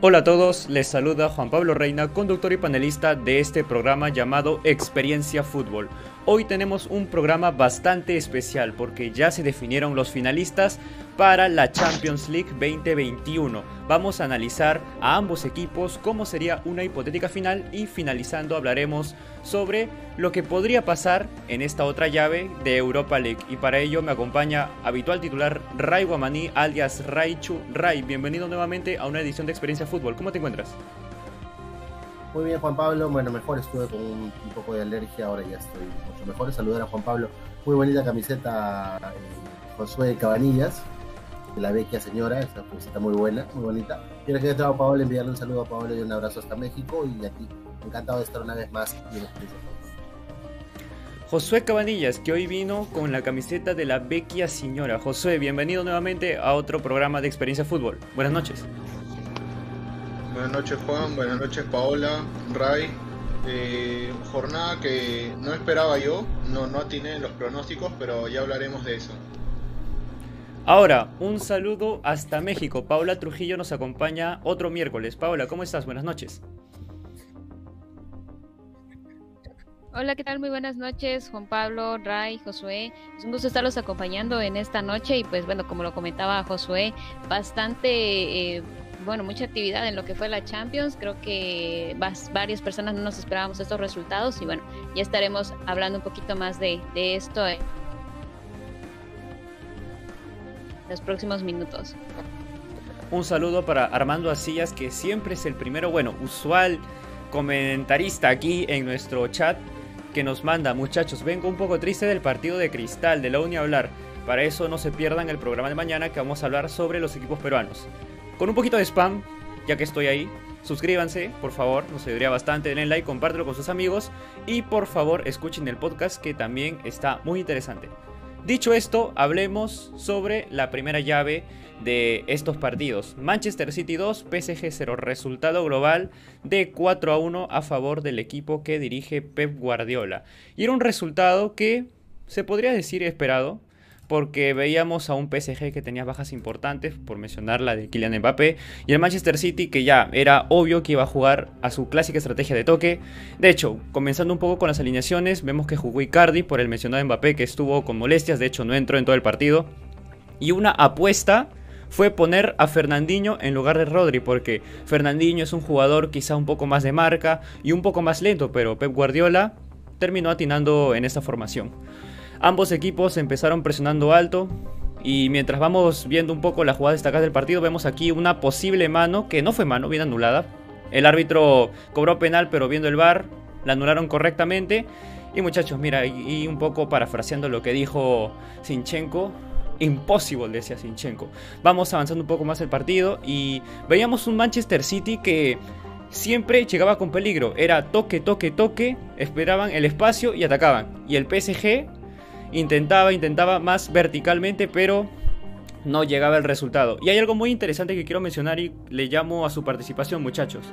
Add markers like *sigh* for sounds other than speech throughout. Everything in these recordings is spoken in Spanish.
Hola a todos, les saluda Juan Pablo Reina, conductor y panelista de este programa llamado Experiencia Fútbol. Hoy tenemos un programa bastante especial porque ya se definieron los finalistas para la Champions League 2021. Vamos a analizar a ambos equipos cómo sería una hipotética final y finalizando hablaremos sobre lo que podría pasar en esta otra llave de Europa League. Y para ello me acompaña habitual titular Ray Guamaní alias Raichu. Ray, bienvenido nuevamente a una edición de Experiencia Fútbol. ¿Cómo te encuentras? Muy bien, Juan Pablo. Bueno, mejor estuve con un, poco de alergia, ahora ya estoy mucho mejor. Saludar a Juan Pablo. Muy bonita camiseta, eh, Josué Cabanillas la vecchia señora, esa camiseta muy buena, muy bonita. Quiero que a Pablo enviarle un saludo a Pablo y un abrazo hasta México y aquí, encantado de estar una vez más en Josué Cabanillas, que hoy vino con la camiseta de la vecchia señora. Josué, bienvenido nuevamente a otro programa de Experiencia Fútbol. Buenas noches. Buenas noches Juan, buenas noches Paola, Ray. Eh, jornada que no esperaba yo, no, no atiné los pronósticos, pero ya hablaremos de eso. Ahora, un saludo hasta México. Paula Trujillo nos acompaña otro miércoles. Paula, ¿cómo estás? Buenas noches. Hola, ¿qué tal? Muy buenas noches, Juan Pablo, Ray, Josué. Es un gusto estarlos acompañando en esta noche y pues bueno, como lo comentaba Josué, bastante, eh, bueno, mucha actividad en lo que fue la Champions. Creo que varias personas no nos esperábamos estos resultados y bueno, ya estaremos hablando un poquito más de, de esto los próximos minutos. Un saludo para Armando Asillas, que siempre es el primero, bueno, usual comentarista aquí en nuestro chat, que nos manda, muchachos, vengo un poco triste del partido de Cristal, de la Uni a hablar. Para eso no se pierdan el programa de mañana que vamos a hablar sobre los equipos peruanos. Con un poquito de spam, ya que estoy ahí, suscríbanse, por favor, nos ayudaría bastante, denle like, compártelo con sus amigos y por favor escuchen el podcast que también está muy interesante. Dicho esto, hablemos sobre la primera llave de estos partidos. Manchester City 2, PSG 0. Resultado global de 4 a 1 a favor del equipo que dirige Pep Guardiola. Y era un resultado que se podría decir esperado, porque veíamos a un PSG que tenía bajas importantes, por mencionar la de Kylian Mbappé, y el Manchester City que ya era obvio que iba a jugar a su clásica estrategia de toque. De hecho, comenzando un poco con las alineaciones, vemos que jugó Icardi por el mencionado Mbappé que estuvo con molestias, de hecho no entró en todo el partido. Y una apuesta fue poner a Fernandinho en lugar de Rodri, porque Fernandinho es un jugador quizá un poco más de marca y un poco más lento, pero Pep Guardiola terminó atinando en esta formación. Ambos equipos empezaron presionando alto y mientras vamos viendo un poco la jugada destacada del partido, vemos aquí una posible mano que no fue mano, bien anulada. El árbitro cobró penal, pero viendo el bar, la anularon correctamente. Y muchachos, mira, y, un poco parafraseando lo que dijo Sinchenko, imposible, decía Sinchenko. Vamos avanzando un poco más el partido y veíamos un Manchester City que siempre llegaba con peligro. Era toque, toque, toque, esperaban el espacio y atacaban. Y el PSG Intentaba, intentaba más verticalmente, pero no llegaba el resultado. Y hay algo muy interesante que quiero mencionar y le llamo a su participación, muchachos.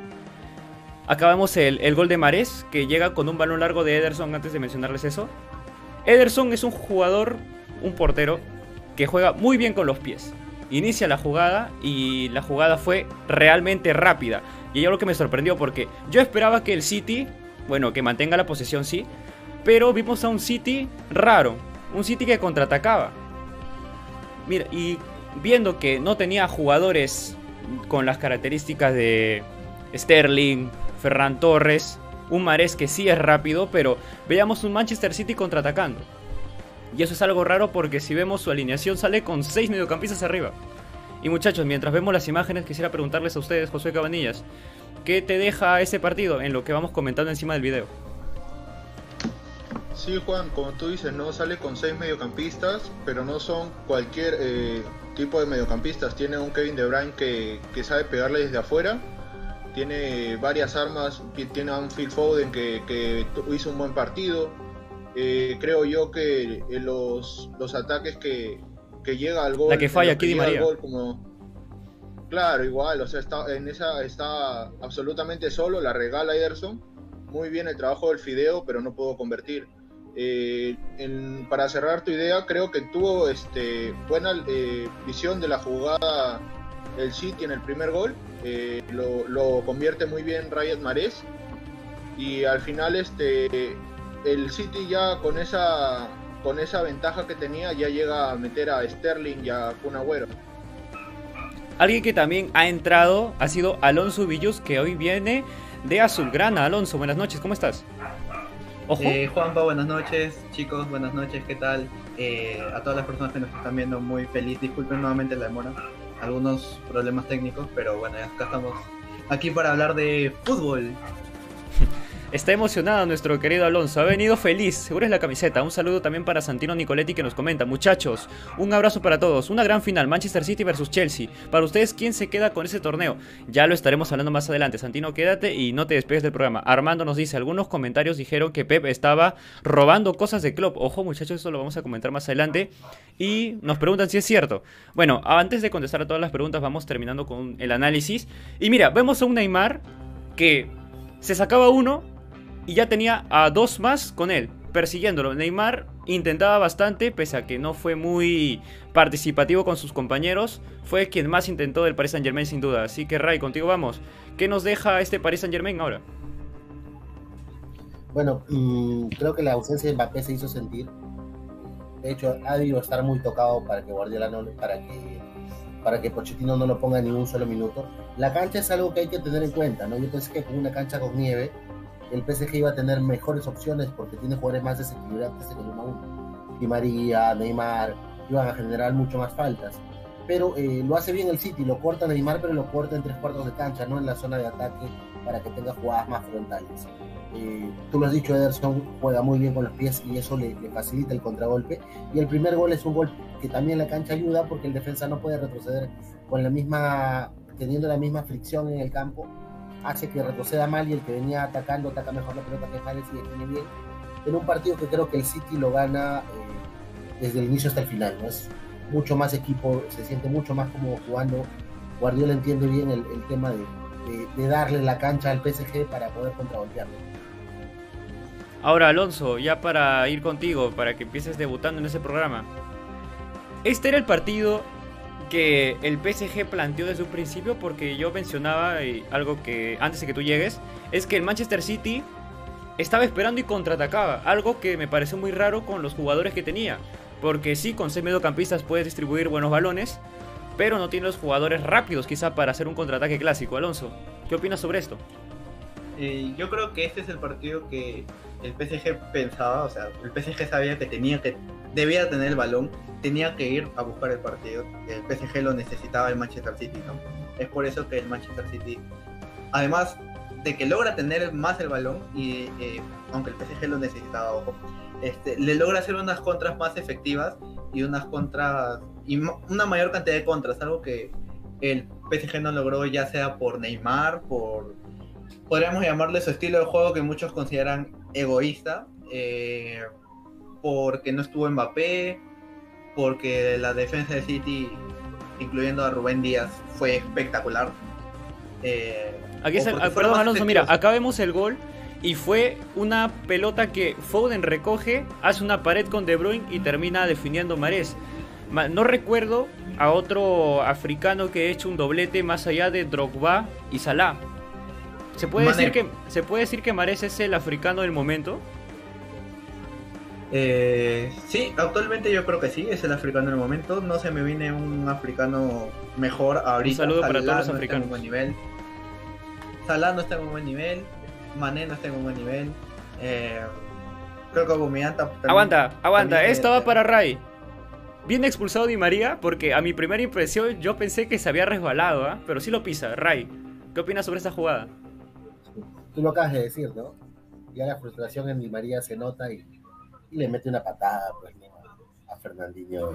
Acabamos el, el gol de Mares, que llega con un balón largo de Ederson antes de mencionarles eso. Ederson es un jugador, un portero, que juega muy bien con los pies. Inicia la jugada y la jugada fue realmente rápida. Y hay algo que me sorprendió porque yo esperaba que el City, bueno, que mantenga la posesión sí, pero vimos a un City raro, un City que contraatacaba. Mira, y viendo que no tenía jugadores con las características de Sterling, Ferran Torres, un Mares que sí es rápido, pero veíamos un Manchester City contraatacando. Y eso es algo raro porque si vemos su alineación sale con 6 mediocampistas arriba. Y muchachos, mientras vemos las imágenes, quisiera preguntarles a ustedes, José Cabanillas, ¿qué te deja ese partido en lo que vamos comentando encima del video? Sí, Juan, como tú dices, no sale con seis mediocampistas, pero no son cualquier eh, tipo de mediocampistas. Tiene un Kevin De Bruyne que, sabe pegarle desde afuera. Tiene varias armas. Tiene a un Phil Foden que, hizo un buen partido. Eh, creo yo que los, los ataques que, llega al gol. La que falla aquí Di María. claro, igual, o sea, está, en esa está absolutamente solo, la regala Ederson. Muy bien el trabajo del Fideo, pero no puedo convertir. Eh, para cerrar tu idea, creo que tuvo este, buena eh, visión de la jugada el City en el primer gol, eh, lo, convierte muy bien Rayet Mares y al final este el City ya con esa con esa ventaja que tenía ya llega a meter a Sterling y a Kun Agüero. Alguien que también ha entrado ha sido Alonso Villus, que hoy viene de Azulgrana. Alonso, buenas noches, ¿cómo estás? Eh, Juanpa, buenas noches, chicos, buenas noches, ¿qué tal? Eh, a todas las personas que nos están viendo, muy feliz. Disculpen nuevamente la demora, algunos problemas técnicos, pero bueno, acá estamos aquí para hablar de fútbol. Está emocionado nuestro querido Alonso, ha venido feliz, seguro es la camiseta. Un saludo también para Santino Nicoletti que nos comenta, muchachos, un abrazo para todos, una gran final, Manchester City versus Chelsea. Para ustedes, ¿quién se queda con ese torneo? Ya lo estaremos hablando más adelante. Santino, quédate y no te despegues del programa. Armando nos dice, algunos comentarios dijeron que Pep estaba robando cosas de club. Ojo muchachos, eso lo vamos a comentar más adelante. Y nos preguntan si es cierto. Bueno, antes de contestar a todas las preguntas, vamos terminando con el análisis. Y mira, vemos a un Neymar que se sacaba uno y ya tenía a dos más con él, persiguiéndolo. Neymar intentaba bastante, pese a que no fue muy participativo con sus compañeros, fue quien más intentó del Paris Saint Germain sin duda. Así que Ray, contigo vamos. ¿Qué nos deja este Paris Saint Germain ahora? Bueno, mm, creo que la ausencia de Mbappé se hizo sentir. De hecho, ha debido estar muy tocado para que Guardiola no, para que para que Pochettino no lo ponga ni un solo minuto. La cancha es algo que hay que tener en cuenta, ¿no? Yo pensé que con una cancha con nieve el PSG iba a tener mejores opciones porque tiene jugadores más desequilibrantes en el 1-1. Di María, Neymar, iban a generar mucho más faltas. Pero eh, lo hace bien el City, lo corta Neymar, pero lo corta en tres cuartos de cancha, no en la zona de ataque, para que tenga jugadas más frontales. Eh, tú lo has dicho, Ederson juega muy bien con los pies y eso le, le, facilita el contragolpe. Y el primer gol es un gol que también la cancha ayuda porque el defensa no puede retroceder con la misma, teniendo la misma fricción en el campo hace que retroceda mal y el que venía atacando ataca mejor la pelota que Mares y define bien. En un partido que creo que el City lo gana eh, desde el inicio hasta el final, ¿no? Es mucho más equipo, se siente mucho más como jugando. Guardiola entiende bien el, tema de, de, de, darle la cancha al PSG para poder contragolpearlo. Ahora, Alonso, ya para ir contigo, para que empieces debutando en ese programa. Este era el partido que el PSG planteó desde un principio, porque yo mencionaba algo que antes de que tú llegues, es que el Manchester City estaba esperando y contraatacaba, algo que me pareció muy raro con los jugadores que tenía, porque sí, con seis mediocampistas puedes distribuir buenos balones, pero no tiene los jugadores rápidos quizá para hacer un contraataque clásico. Alonso, ¿qué opinas sobre esto? Eh, yo creo que este es el partido que el PSG pensaba, o sea, el PSG sabía que tenía que, debía tener el balón, tenía que ir a buscar el partido, el PSG lo necesitaba el Manchester City, ¿no? Es por eso que el Manchester City, además de que logra tener más el balón, y eh, aunque el PSG lo necesitaba, ojo, este, le logra hacer unas contras más efectivas y unas contras, y una mayor cantidad de contras, algo que el PSG no logró ya sea por Neymar, por podríamos llamarle su estilo de juego que muchos consideran egoísta, eh, porque no estuvo Mbappé, porque la defensa de City, incluyendo a Rubén Díaz, fue espectacular. Eh, Aquí es el, perdón, Alonso, mira, acá vemos el gol y fue una pelota que Foden recoge, hace una pared con De Bruyne y termina definiendo Marés. No recuerdo a otro africano que ha hecho un doblete más allá de Drogba y Salah. ¿Se puede, decir que, ¿Se puede decir que Mares es el africano del momento? Eh, sí, actualmente yo creo que sí, es el africano del momento. No se me viene un africano mejor ahorita. Un saludo para todos los africanos. No buen nivel. Salah no está en un buen nivel. Mané no está en un buen nivel. Eh, creo que Aubameyang Aguanta, aguanta. Esto va para Ray. Bien expulsado Di María porque a mi primera impresión yo pensé que se había resbalado, ¿eh? pero sí lo pisa. Ray, ¿qué opinas sobre esta jugada? tú lo acabas de decir, ¿no? Ya la frustración en Di María se nota y, y le mete una patada, pues, a Fernandinho.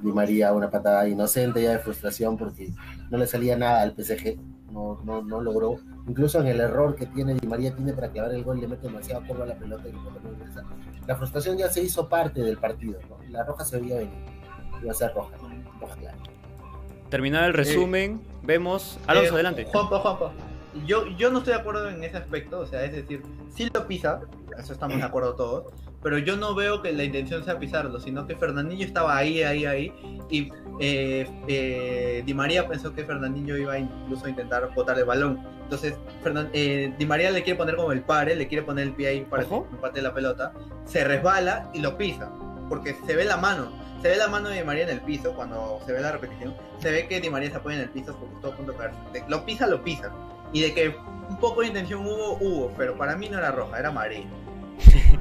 Di María una patada inocente ya de frustración porque no le salía nada al PSG, no, no, no logró. Incluso en el error que tiene Di María tiene para clavar el gol, le mete demasiado curva a la pelota y no La frustración ya se hizo parte del partido, ¿no? La roja se veía venir, iba a ser roja, roja clara. Terminado el resumen, eh, vemos. Alonso, eh, adelante. Juanpa, Juanpa yo, yo no estoy de acuerdo en ese aspecto, o sea, es decir, sí lo pisa, eso estamos de acuerdo todos, pero yo no veo que la intención sea pisarlo, sino que Fernandinho estaba ahí, ahí, ahí, y eh, eh, Di María pensó que Fernandinho iba incluso a intentar botar el balón. Entonces, eh, Di María le quiere poner como el pare, le quiere poner el pie ahí para que empate la pelota, se resbala y lo pisa, porque se ve la mano, se ve la mano de Di María en el piso cuando se ve la repetición, se ve que Di María se apoya en el piso porque todo a punto de caerse. Lo pisa, lo pisa. Y de que un poco de intención hubo, hubo, pero para mí no era roja, era amarilla.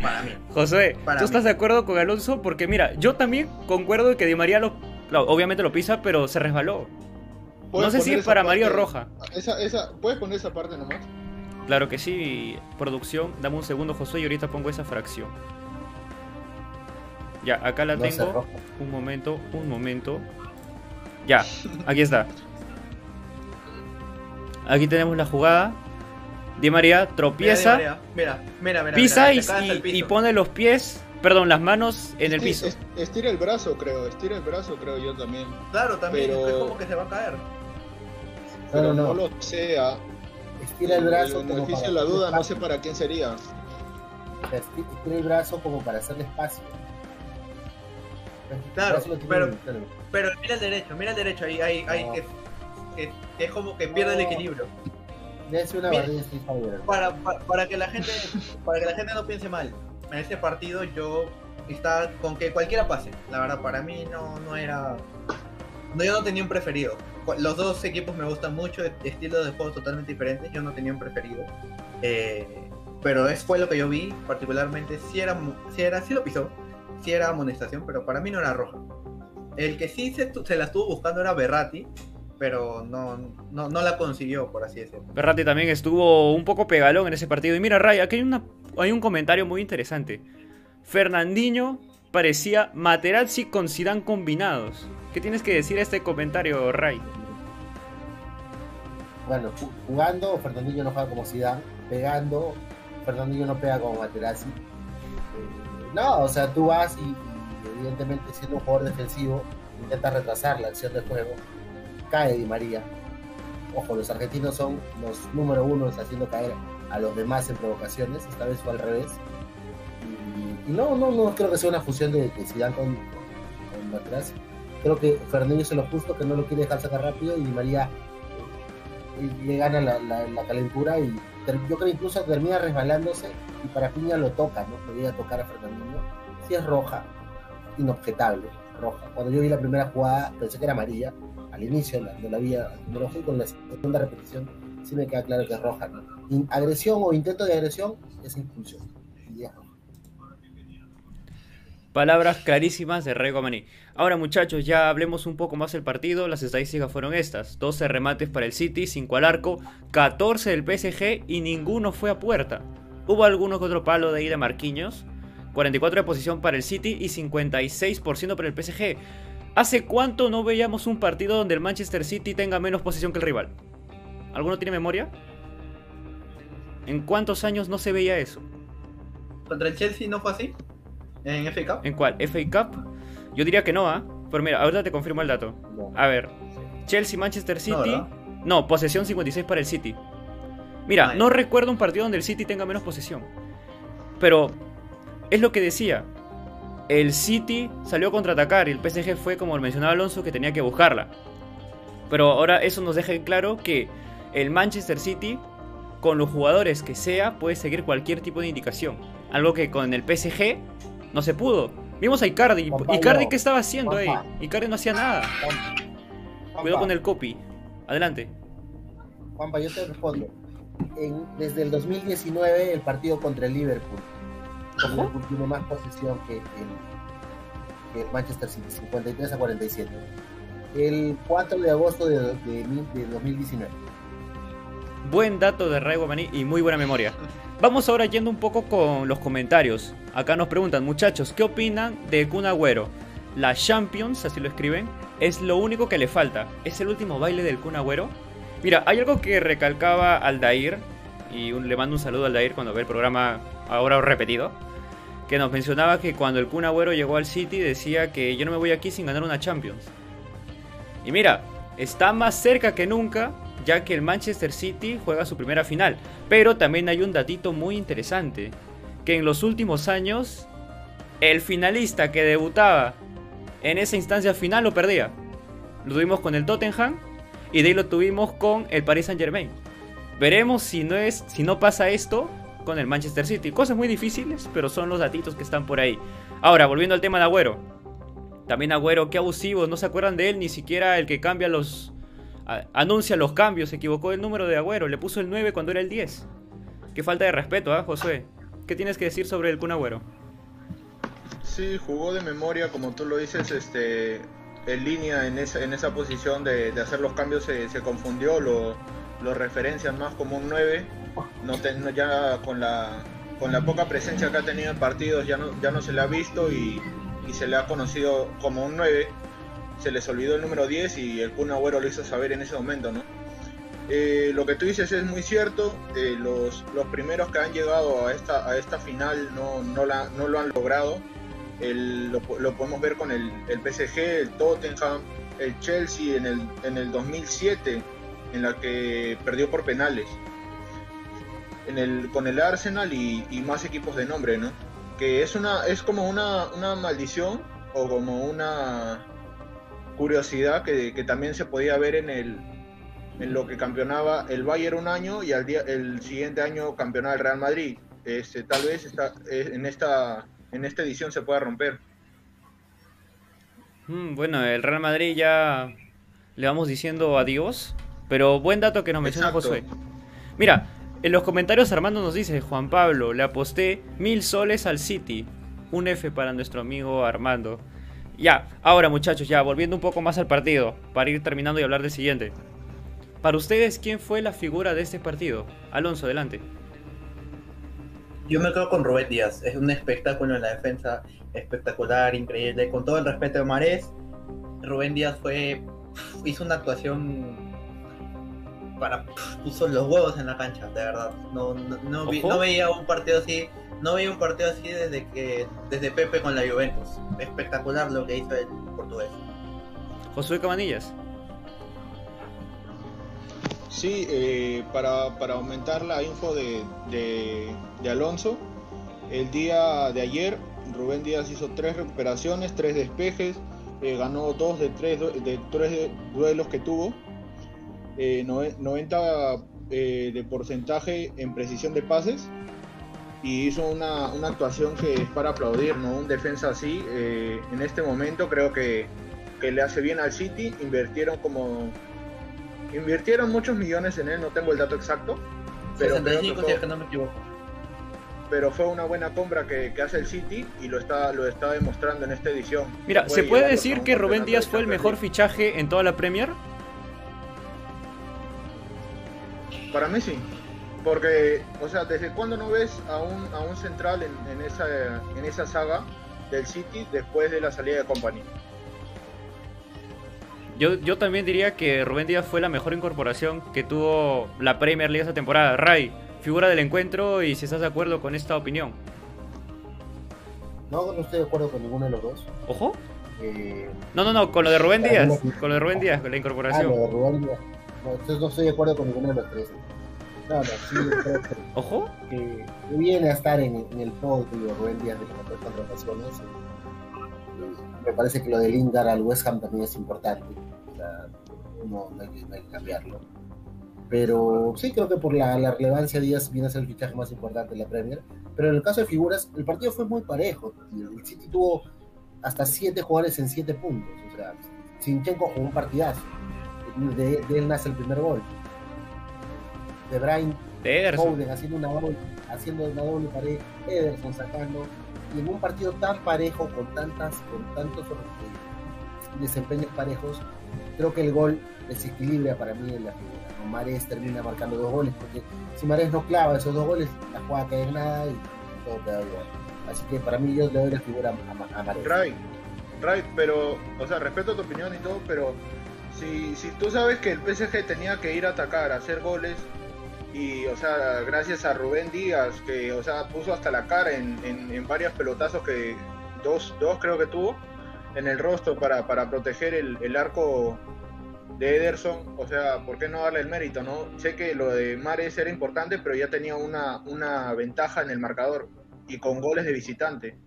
Para mí. José, ¿tú estás de acuerdo con Alonso? Porque mira, yo también concuerdo de que Di María lo, obviamente lo pisa, pero se resbaló. No sé si es para Mario Roja. Esa, esa, ¿Puedes poner esa parte nomás? Claro que sí, producción. Dame un segundo, José, y ahorita pongo esa fracción. Ya, acá la tengo. Un momento, un momento. Ya, aquí está. *laughs* Aquí tenemos la jugada. Di María tropieza, mira, mira, mira, pisa y, pone los pies, perdón, las manos en el piso. Estira el brazo, creo, estira el brazo, creo yo también. Claro, también, pero... es como que se va a caer. Pero no, lo sea. Estira el brazo. El beneficio de la duda, no sé para quién sería. Estira el brazo como para hacerle espacio. Claro, pero, pero mira el derecho, mira el derecho, ahí, ahí, ahí que, es como que pierde el equilibrio una para, para, que la gente para que la gente no piense mal en este partido yo estaba con que cualquiera pase. La verdad para mí no, no era no yo no tenía un preferido. Los dos equipos me gustan mucho estilos de juego totalmente diferentes yo no tenía un preferido. Eh, pero es fue lo que yo vi particularmente si era si era si lo pisó si era amonestación pero para mí no era roja. El que sí se, se la estuvo buscando era Berratti pero no, no, no, la consiguió, por así decirlo. Berratti también estuvo un poco pegalón en ese partido. Y mira, Ray, aquí hay, una, hay un comentario muy interesante. Fernandinho parecía Materazzi con Zidane combinados. ¿Qué tienes que decir a este comentario, Ray? Bueno, jugando, Fernandinho no juega como Zidane. Pegando, Fernandinho no pega como Materazzi. Eh, no, o sea, tú vas y, y evidentemente siendo un jugador defensivo, intentas retrasar la acción del juego cae Di María. Ojo, los argentinos son los número uno haciendo caer a los demás en provocaciones, esta vez fue al revés. Y, no, no, no creo que sea una fusión de, de Zidane con, con atrás. Creo que Fernando hizo lo justo, que no lo quiere dejar sacar rápido y Di María eh, le gana la, la, calentura y yo creo incluso termina resbalándose y para Piña lo toca, ¿no? Lo llega a tocar a Fernandinho. Si es roja, inobjetable, roja. Cuando yo vi la primera jugada pensé que era amarilla, al inicio de la, vía con la segunda repetición, sí me queda claro que es roja. agresión o intento de agresión es impulsión. Palabras clarísimas de Rego Maní. Ahora muchachos, ya hablemos un poco más del partido. Las estadísticas fueron estas. 12 remates para el City, 5 al arco, 14 del PSG y ninguno fue a puerta. Hubo alguno que otro palo de ahí de Marquinhos. 44 de posición para el City y 56% para el PSG. ¿Hace cuánto no veíamos un partido donde el Manchester City tenga menos posición que el rival? ¿Alguno tiene memoria? ¿En cuántos años no se veía eso? ¿Contra el Chelsea no fue así? ¿En FA Cup? ¿En cuál? ¿FA Cup? Yo diría que no, ¿ah? Pero mira, ahorita te confirmo el dato. A ver. Chelsea, Manchester City. No, posesión 56 para el City. Mira, no recuerdo un partido donde el City tenga menos posesión. Pero es lo que decía el City salió a contraatacar y el PSG fue, como mencionaba Alonso, que tenía que buscarla. Pero ahora eso nos deja en claro que el Manchester City, con los jugadores que sea, puede seguir cualquier tipo de indicación. Algo que con el PSG no se pudo. Vimos a Icardi. Icardi, ¿qué estaba haciendo ahí? Icardi no hacía nada. Cuidado con el copy. Adelante. Juanpa, yo te respondo. desde el 2019, el partido contra el Liverpool tiene más posesión que el, Manchester City, 53 a 47. El 4 de agosto de, 2019. Buen dato de Ray Guamaní y muy buena memoria. Vamos ahora yendo un poco con los comentarios. Acá nos preguntan, muchachos, ¿qué opinan de Kun Agüero? La Champions, así lo escriben, es lo único que le falta. ¿Es el último baile del Kun Agüero? Mira, hay algo que recalcaba Aldair, y le mando un saludo a Aldair cuando ve el programa ahora repetido que nos mencionaba que cuando el Kun Agüero llegó al City decía que yo no me voy aquí sin ganar una Champions. Y mira, está más cerca que nunca ya que el Manchester City juega su primera final. Pero también hay un datito muy interesante, que en los últimos años el finalista que debutaba en esa instancia final lo perdía. Lo tuvimos con el Tottenham y de ahí lo tuvimos con el Paris Saint Germain. Veremos si no, es, si no pasa esto con el Manchester City. Cosas muy difíciles, pero son los datitos que están por ahí. Ahora, volviendo al tema de Agüero. También Agüero, qué abusivo, no se acuerdan de él, ni siquiera el que cambia los... anuncia los cambios, se equivocó el número de Agüero, le puso el 9 cuando era el 10. Qué falta de respeto, ¿ah, José? ¿Qué tienes que decir sobre el Kun Agüero? Sí, jugó de memoria, como tú lo dices, este, en línea en esa, en esa posición de, hacer los cambios se, confundió, lo, lo, referencian más como un 9, no, ya con la, con la poca presencia que ha tenido en partidos ya no, ya no se le ha visto y, se le ha conocido como un 9, se les olvidó el número 10 y el Kun Agüero lo hizo saber en ese momento, ¿no? Eh, lo que tú dices es muy cierto, eh, los, los primeros que han llegado a esta, a esta final no, no, la, no lo han logrado, lo, podemos ver con el, el, PSG, el Tottenham, el Chelsea en el, en el 2007, en la que perdió por penales. En el, con el Arsenal y, más equipos de nombre, ¿no? Que es, una, es como una, una maldición o como una curiosidad que, que, también se podía ver en, el, en lo que campeonaba el Bayern un año y al día, el siguiente año campeonaba el Real Madrid. Este, tal vez está, eh, en esta en esta edición se pueda romper. Mm, bueno, el Real Madrid ya le vamos diciendo adiós, pero buen dato que nos menciona Josué. Mira, en los comentarios Armando nos dice, Juan Pablo, le aposté mil soles al City. Un F para nuestro amigo Armando. Ya, ahora muchachos, ya volviendo un poco más al partido, para ir terminando y hablar del siguiente. Para ustedes, ¿quién fue la figura de este partido? Alonso, adelante. Yo me quedo con Rubén Díaz. Es un espectáculo en la defensa espectacular, increíble. Con todo el respeto de Marés, Rubén Díaz fue hizo una actuación para puso los huevos en la cancha, de verdad. No, no, veía un partido así, no veía un partido así desde que desde Pepe con la Juventus. Espectacular lo que hizo el portugués. Josué Cabanillas. Sí, eh, para, aumentar la info de, de, Alonso, el día de ayer Rubén Díaz hizo tres recuperaciones, tres despejes, eh, ganó dos de tres, de tres duelos que tuvo, 90 eh, de porcentaje en precisión de pases y hizo una, actuación que es para aplaudir, ¿no? Un defensa así, en este momento creo que, que le hace bien al City, invirtieron como Invirtieron muchos millones en él, no tengo el dato exacto. Pero Pero fue una buena compra que, hace el City y lo está, lo está demostrando en esta edición. Mira, ¿se puede decir que Rubén Díaz fue el mejor fichaje en toda la Premier? Para mí sí. Porque, o sea, ¿desde cuándo no ves a un, a un central en, en, esa, en esa saga del City después de la salida de Company? Yo, también diría que Rubén Díaz fue la mejor incorporación que tuvo la Premier League esta temporada. Ray, figura del encuentro y si estás de acuerdo con esta opinión. No, no estoy de acuerdo con ninguno de los dos. ¿Ojo? Eh, no, no, no, con lo de Rubén Díaz. Con lo de Rubén Díaz, con la incorporación. Ah, lo de Rubén Díaz. No, entonces no estoy de acuerdo con ninguno de los tres. No, no, sí, creo que, *laughs* ¿Ojo? Que, viene a estar en, el podio de Rubén Díaz de las contrataciones me parece que lo de Lingard al West Ham también es importante. no, hay que, cambiarlo. Pero sí creo que por la, relevancia Díaz viene a ser el fichaje más importante de la Premier. Pero en el caso de figuras, el partido fue muy parejo. El City tuvo hasta siete jugadores en siete puntos. O sea, Sinchenko jugó un partidazo. De, él nace el primer gol. De Brian Foden haciendo una doble, haciendo una doble pared, Ederson sacando y en un partido tan parejo, con tantas, con tantos desempeños parejos, creo que el gol desequilibra para mí en la figura. Mares termina marcando dos goles, porque si Mares no clava esos dos goles, la jugada cae en nada y todo queda igual. Así que para mí yo le doy la figura a, a Mares. Ray, Ray, pero, o sea, respeto tu opinión y todo, pero si, si tú sabes que el PSG tenía que ir a atacar, a hacer goles, y o sea gracias a Rubén Díaz que o sea puso hasta la cara en, en, varios pelotazos que dos, dos creo que tuvo en el rostro para, para proteger el, el, arco de Ederson o sea por qué no darle el mérito no sé que lo de Mares era importante pero ya tenía una, una ventaja en el marcador y con goles de visitante.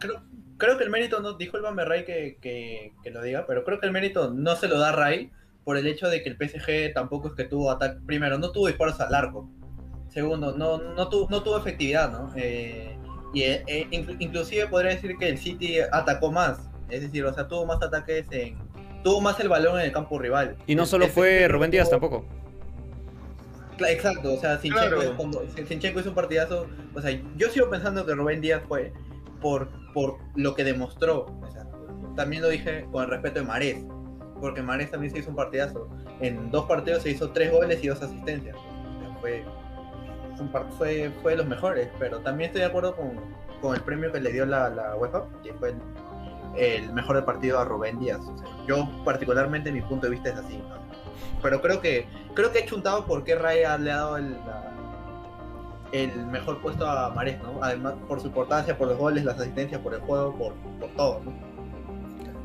Creo, creo que el mérito, no dijo el Ray que, que, que, lo diga, pero creo que el mérito no se lo da Ray por el hecho de que el PSG tampoco es que tuvo ataque, primero, no tuvo disparos al arco, segundo, no, no, tuvo, no tuvo efectividad, ¿no? Eh, y eh, eh, inclusive podría decir que el City atacó más, es decir, o sea, tuvo más ataques en... Tuvo más el balón en el campo rival. Y no solo fue Rubén Díaz tampoco. Exacto, o sea, Sinchenko, es un partidazo. O sea, yo sigo pensando que Rubén Díaz fue por, por lo que demostró. también lo dije con el respeto de Marés, porque Marés también se hizo un partidazo. En dos partidos se hizo tres goles y dos asistencias. fue, fue, fue de los mejores, pero también estoy de acuerdo con, con el premio que le dio la, la UEFA, que fue el, mejor del partido a Rubén Díaz. yo particularmente mi punto de vista es así. Pero creo que creo que he chuntado porque Ray le ha dado el, el mejor puesto a Marés, ¿no? Además, por su importancia, por los goles, las asistencias, por el juego, por, por todo, ¿no?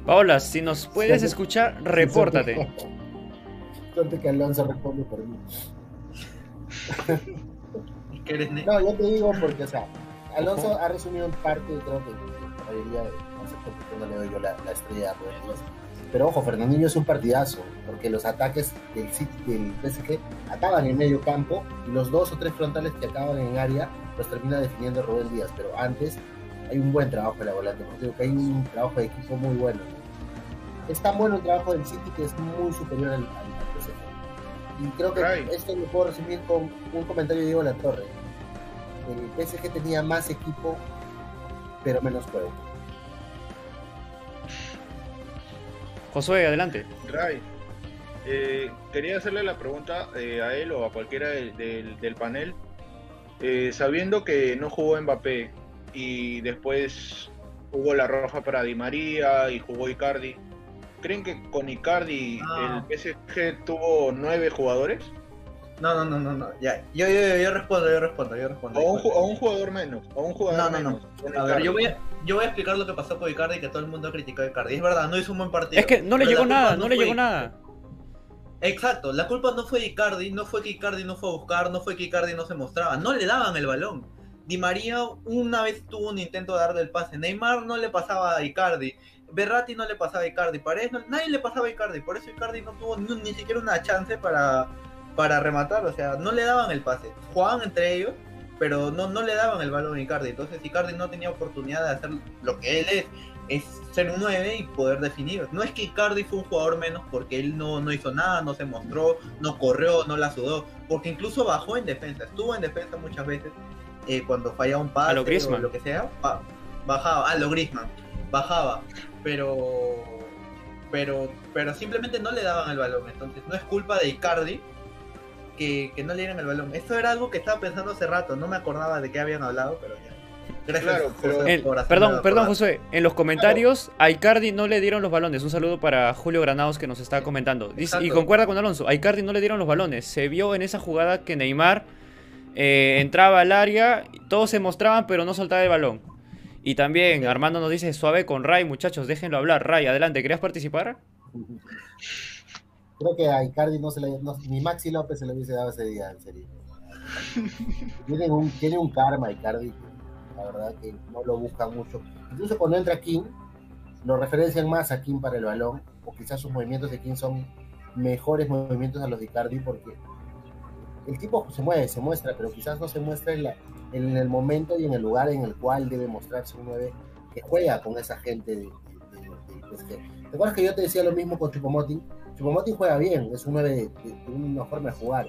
Paola, si nos puedes escuchar, repórtate. *laughs* Suerte que Alonso responde por mí. *laughs* no, yo te digo porque, o sea, Alonso ha resumido en parte, creo que la mayoría, no sé por qué no le doy yo la, la estrella a pero ojo, Fernandinho es un partidazo, porque los ataques del, del PSG acaban en medio campo y los dos o tres frontales que acaban en área los termina definiendo Rubén Díaz. Pero antes hay un buen trabajo de la volante, porque que hay un trabajo de equipo muy bueno. Es tan bueno el trabajo del City que es muy superior al, PSG. Y creo que esto lo puedo resumir con un comentario de Diego La Torre. El PSG tenía más equipo, pero menos juego. Josué, adelante. Ray, eh, quería hacerle la pregunta eh, a él o a cualquiera del, panel. Eh, sabiendo que no jugó Mbappé y después hubo la roja para Di María y jugó Icardi, ¿creen que con Icardi el PSG tuvo nueve jugadores? No, no, no, no, ya. Yo, yo, yo, respondo, yo respondo, yo respondo. O un, jugador menos, o un jugador no, no, No, A ver, yo voy, a, yo voy a explicar lo que pasó con Icardi que todo el mundo ha criticado a Icardi. Es verdad, no hizo un buen partido. Es que no le llegó nada, no, le llegó nada. Exacto, la culpa no fue de Icardi, no fue que Icardi no fue a buscar, no fue que Icardi no se mostraba, no le daban el balón. Di María una vez tuvo un intento de darle el pase, Neymar no le pasaba a Icardi, Berratti no le pasaba a Icardi, nadie le pasaba a Icardi, por eso Icardi no tuvo ni siquiera una chance para, para rematar, o sea, no le daban el pase. Jugaban entre ellos, pero no, no le daban el balón a Icardi. Entonces Icardi no tenía oportunidad de hacer lo que él es, es ser un 9 y poder definir. No es que Icardi fue un jugador menos porque él no, no hizo nada, no se mostró, no corrió, no la sudó, porque incluso bajó en defensa, estuvo en defensa muchas veces eh, cuando fallaba un pase o lo que sea, bajaba, a lo Grisman, bajaba, pero pero pero simplemente no le daban el balón, entonces no es culpa de Icardi que, no le dieran el balón. Eso era algo que estaba pensando hace rato, no me acordaba de qué habían hablado, pero ya. Gracias perdón, perdón, José. En los comentarios a Icardi no le dieron los balones. Un saludo para Julio Granados que nos está comentando. y concuerda con Alonso. A Icardi no le dieron los balones. Se vio en esa jugada que Neymar eh, entraba al área, todos se mostraban, pero no soltaba el balón. Y también Armando nos dice suave con Ray, muchachos, déjenlo hablar. Ray, adelante, ¿querías participar? *laughs* Creo que a Icardi no se le no, ni Maxi López se le hubiese dado ese día, en serio. *laughs* tiene, un, tiene un karma Icardi, la verdad que no lo busca mucho. Incluso cuando entra King, lo referencian más a King para el balón, o quizás sus movimientos de King son mejores movimientos a los de Icardi, porque el tipo se mueve, se muestra, pero quizás no se muestra en, la, en el momento y en el lugar en el cual debe mostrarse un 9 que juega con esa gente de, ¿Te acuerdas que yo te decía lo mismo con Chupomotin? Chupomotin juega bien, es un 9 de, una forma de jugar,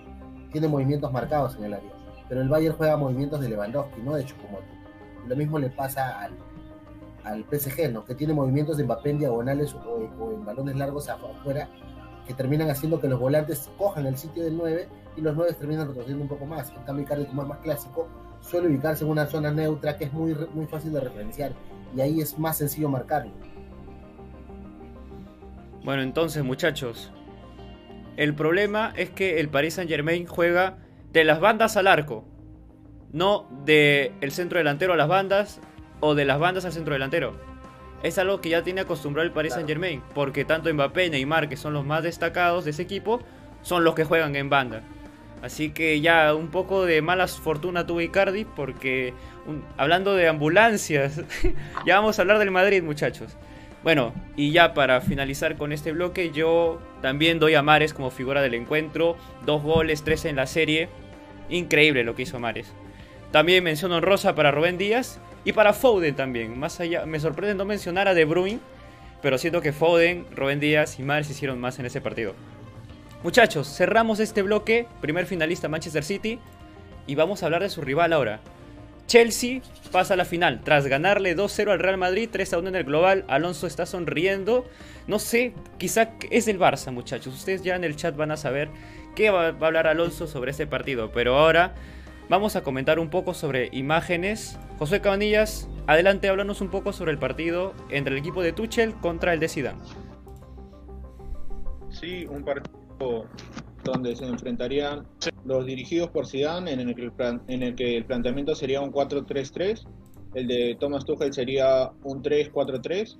tiene movimientos marcados en el área, pero el Bayern juega movimientos de Lewandowski, no de Chupomotin. Lo mismo le pasa al, al PSG, ¿no? que tiene movimientos de Mbappé en diagonales o, en balones largos afuera, que terminan haciendo que los volantes cojan el sitio del 9 y los 9 terminan retrocediendo un poco más. En cambio, Icardi, como es más clásico, suele ubicarse en una zona neutra que es muy, muy fácil de referenciar y ahí es más sencillo marcarlo. Bueno, entonces muchachos, el problema es que el Paris Saint Germain juega de las bandas al arco, no del el centro delantero a las bandas o de las bandas al centro delantero. Es algo que ya tiene acostumbrado el Paris Saint Germain, porque tanto Mbappé y Neymar, que son los más destacados de ese equipo, son los que juegan en banda. Así que ya un poco de mala fortuna tuvo Icardi porque hablando de ambulancias, *laughs* ya vamos a hablar del Madrid muchachos. Bueno, y ya para finalizar con este bloque, yo también doy a Mares como figura del encuentro. Dos goles, tres en la serie. Increíble lo que hizo Mares. También menciono Rosa para Rubén Díaz y para Foden también. Más allá, me sorprende no mencionar a De Bruyne, pero siento que Foden, Rubén Díaz y Mares hicieron más en ese partido. Muchachos, cerramos este bloque. Primer finalista Manchester City. Y vamos a hablar de su rival ahora. Chelsea pasa a la final. Tras ganarle 2-0 al Real Madrid, 3-1 en el global, Alonso está sonriendo. No sé, quizá es el Barça, muchachos. Ustedes ya en el chat van a saber qué va a hablar Alonso sobre este partido. Pero ahora vamos a comentar un poco sobre imágenes. José Cabanillas, adelante, háblanos un poco sobre el partido entre el equipo de Tuchel contra el de Zidane. Sí, un partido donde se enfrentarían los dirigidos por Zidane, en el que el, en el, que el planteamiento sería un 4-3-3, el de Thomas Tuchel sería un 3-4-3.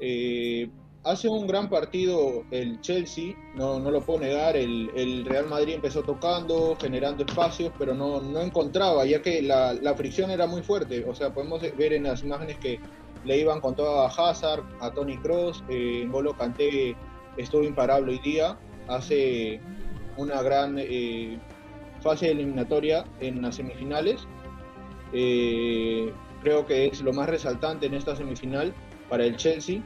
Eh, hace un gran partido el Chelsea, no, no lo puedo negar, el, el, Real Madrid empezó tocando, generando espacios, pero no, no encontraba, ya que la, la, fricción era muy fuerte. O sea, podemos ver en las imágenes que le iban con todo a Hazard, a Tony Cross, eh, Golo Kanté estuvo imparable hoy día, hace una gran eh, fase eliminatoria en las semifinales. Eh, creo que es lo más resaltante en esta semifinal para el Chelsea.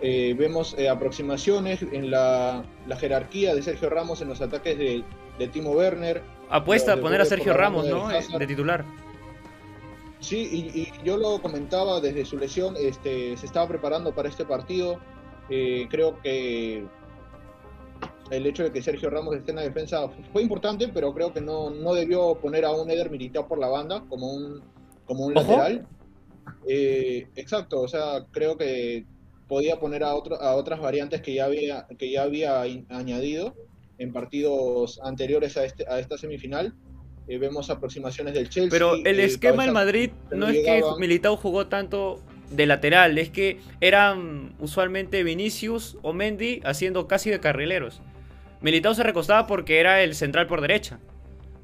Eh, vemos aproximaciones en la, jerarquía de Sergio Ramos en los ataques de, Timo Werner. Apuesta a poner a Sergio Ramos, ¿no? De titular. Sí, y, yo lo comentaba desde su lesión, este, se estaba preparando para este partido. creo que el hecho de que Sergio Ramos esté en la defensa fue importante, pero creo que no, no debió poner a un Eder Militao por la banda como un, como un lateral. Eh, exacto, o sea, creo que podía poner a, otro, a otras variantes que ya había, que ya había añadido en partidos anteriores a, este, a esta semifinal. Eh, vemos aproximaciones del Chelsea. Pero el eh, esquema en Madrid no es que Militao jugó tanto de lateral, es que eran usualmente Vinicius o Mendy haciendo casi de carrileros. Militao se recostaba porque era el central por derecha,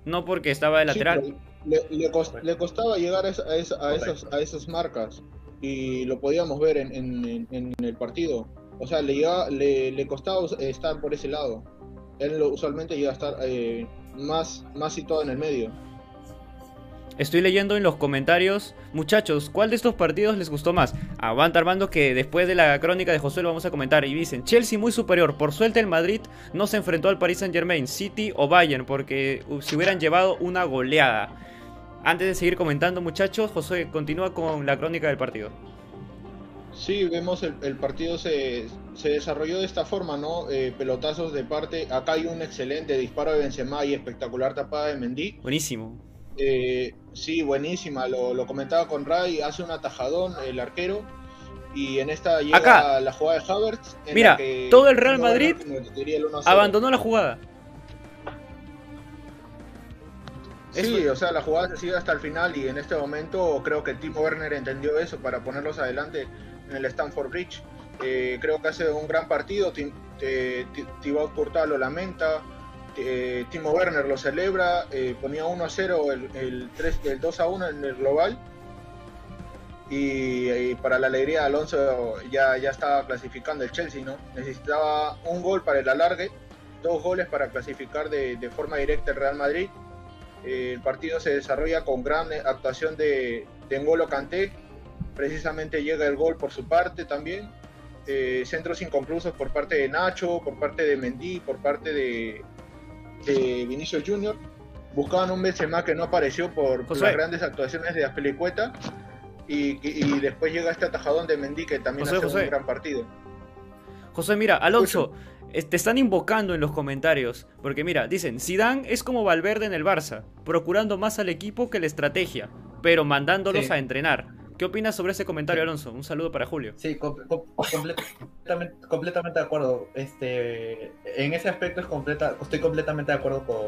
no porque estaba de lateral. le, costaba llegar a, esas, marcas y lo podíamos ver en, el partido. O sea, le, le, costaba estar por ese lado. Él usualmente llega a estar eh, más, más situado en el medio. Estoy leyendo en los comentarios, muchachos, ¿cuál de estos partidos les gustó más? Aguanta Armando que después de la crónica de José lo vamos a comentar y dicen, Chelsea muy superior, por suerte el Madrid no se enfrentó al Paris Saint Germain, City o Bayern, porque se hubieran llevado una goleada. Antes de seguir comentando muchachos, José continúa con la crónica del partido. Sí, vemos el, partido se, desarrolló de esta forma, ¿no? Eh, pelotazos de parte. Acá hay un excelente disparo de Benzema y espectacular tapada de Mendy. Buenísimo. Eh, sí, buenísima, lo, comentaba con Ray, hace un atajadón el arquero y en esta llega la jugada de Havertz. Mira, todo el Real Madrid abandonó la jugada. Sí, o sea, la jugada se sigue hasta el final y en este momento creo que Timo Werner entendió eso para ponerlos adelante en el Stanford Bridge. Eh, creo que hace un gran partido, Thibaut Courtois lo lamenta, eh, Timo Werner lo celebra, eh, ponía 1 a 0 el, el, 3, el 2 a 1 en el global. Y, para la alegría de Alonso ya, ya estaba clasificando el Chelsea, ¿no? Necesitaba un gol para el alargue, dos goles para clasificar de, forma directa el Real Madrid. Eh, el partido se desarrolla con gran actuación de, de N'Golo precisamente llega el gol por su parte también. centros inconclusos por parte de Nacho, por parte de Mendy, por parte de, de Vinicius Junior. Buscaban un Benzema que no apareció por, las grandes actuaciones de Aspelicueta. Y, y, después llega este atajadón de Mendy que también hace un gran partido. José, mira, Alonso, te están invocando en los comentarios. Porque mira, dicen, Zidane es como Valverde en el Barça, procurando más al equipo que la estrategia, pero mandándolos a entrenar. ¿Qué opinas sobre ese comentario, Alonso? Un saludo para Julio. Sí, completamente, completamente de acuerdo. Este, en ese aspecto es completa, estoy completamente de acuerdo con,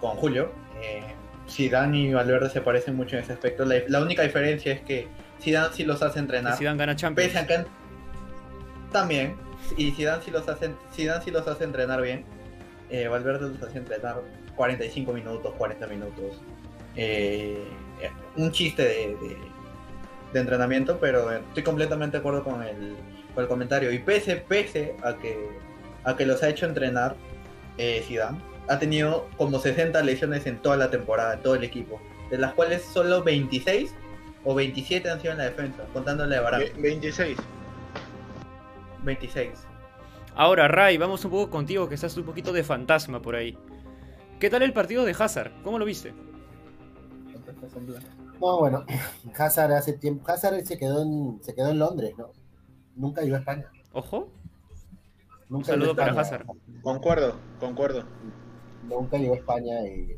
con Julio. Eh, Zidane y Valverde se parecen mucho en ese aspecto. La, única diferencia es que Zidane sí los hace entrenar. Zidane gana Champions. también. Y Zidane sí los hace, Zidane sí los hace entrenar bien. eh, Valverde los hacía entrenar 45 minutos, 40 minutos. Eh, un chiste de, de, de entrenamiento, pero estoy completamente de acuerdo con el, con el comentario. Y pese, pese a que, a que los ha hecho entrenar eh, Zidane, ha tenido como 60 lesiones en toda la temporada, en todo el equipo, de las cuales solo 26 o 27 han sido en la defensa, contándole a Barán. Ve- 26. 26. Ahora, Ray, vamos un poco contigo, que estás un poquito de fantasma por ahí. ¿Qué tal el partido de Hazard? ¿Cómo lo viste? No, bueno, *clears throat* Hazard hace tiempo, Hazard se quedó en, se quedó en Londres, ¿no? Nunca iba a España. Ojo. Nunca saludo llegó a para España. Concuerdo, concuerdo. Nunca llegó a España y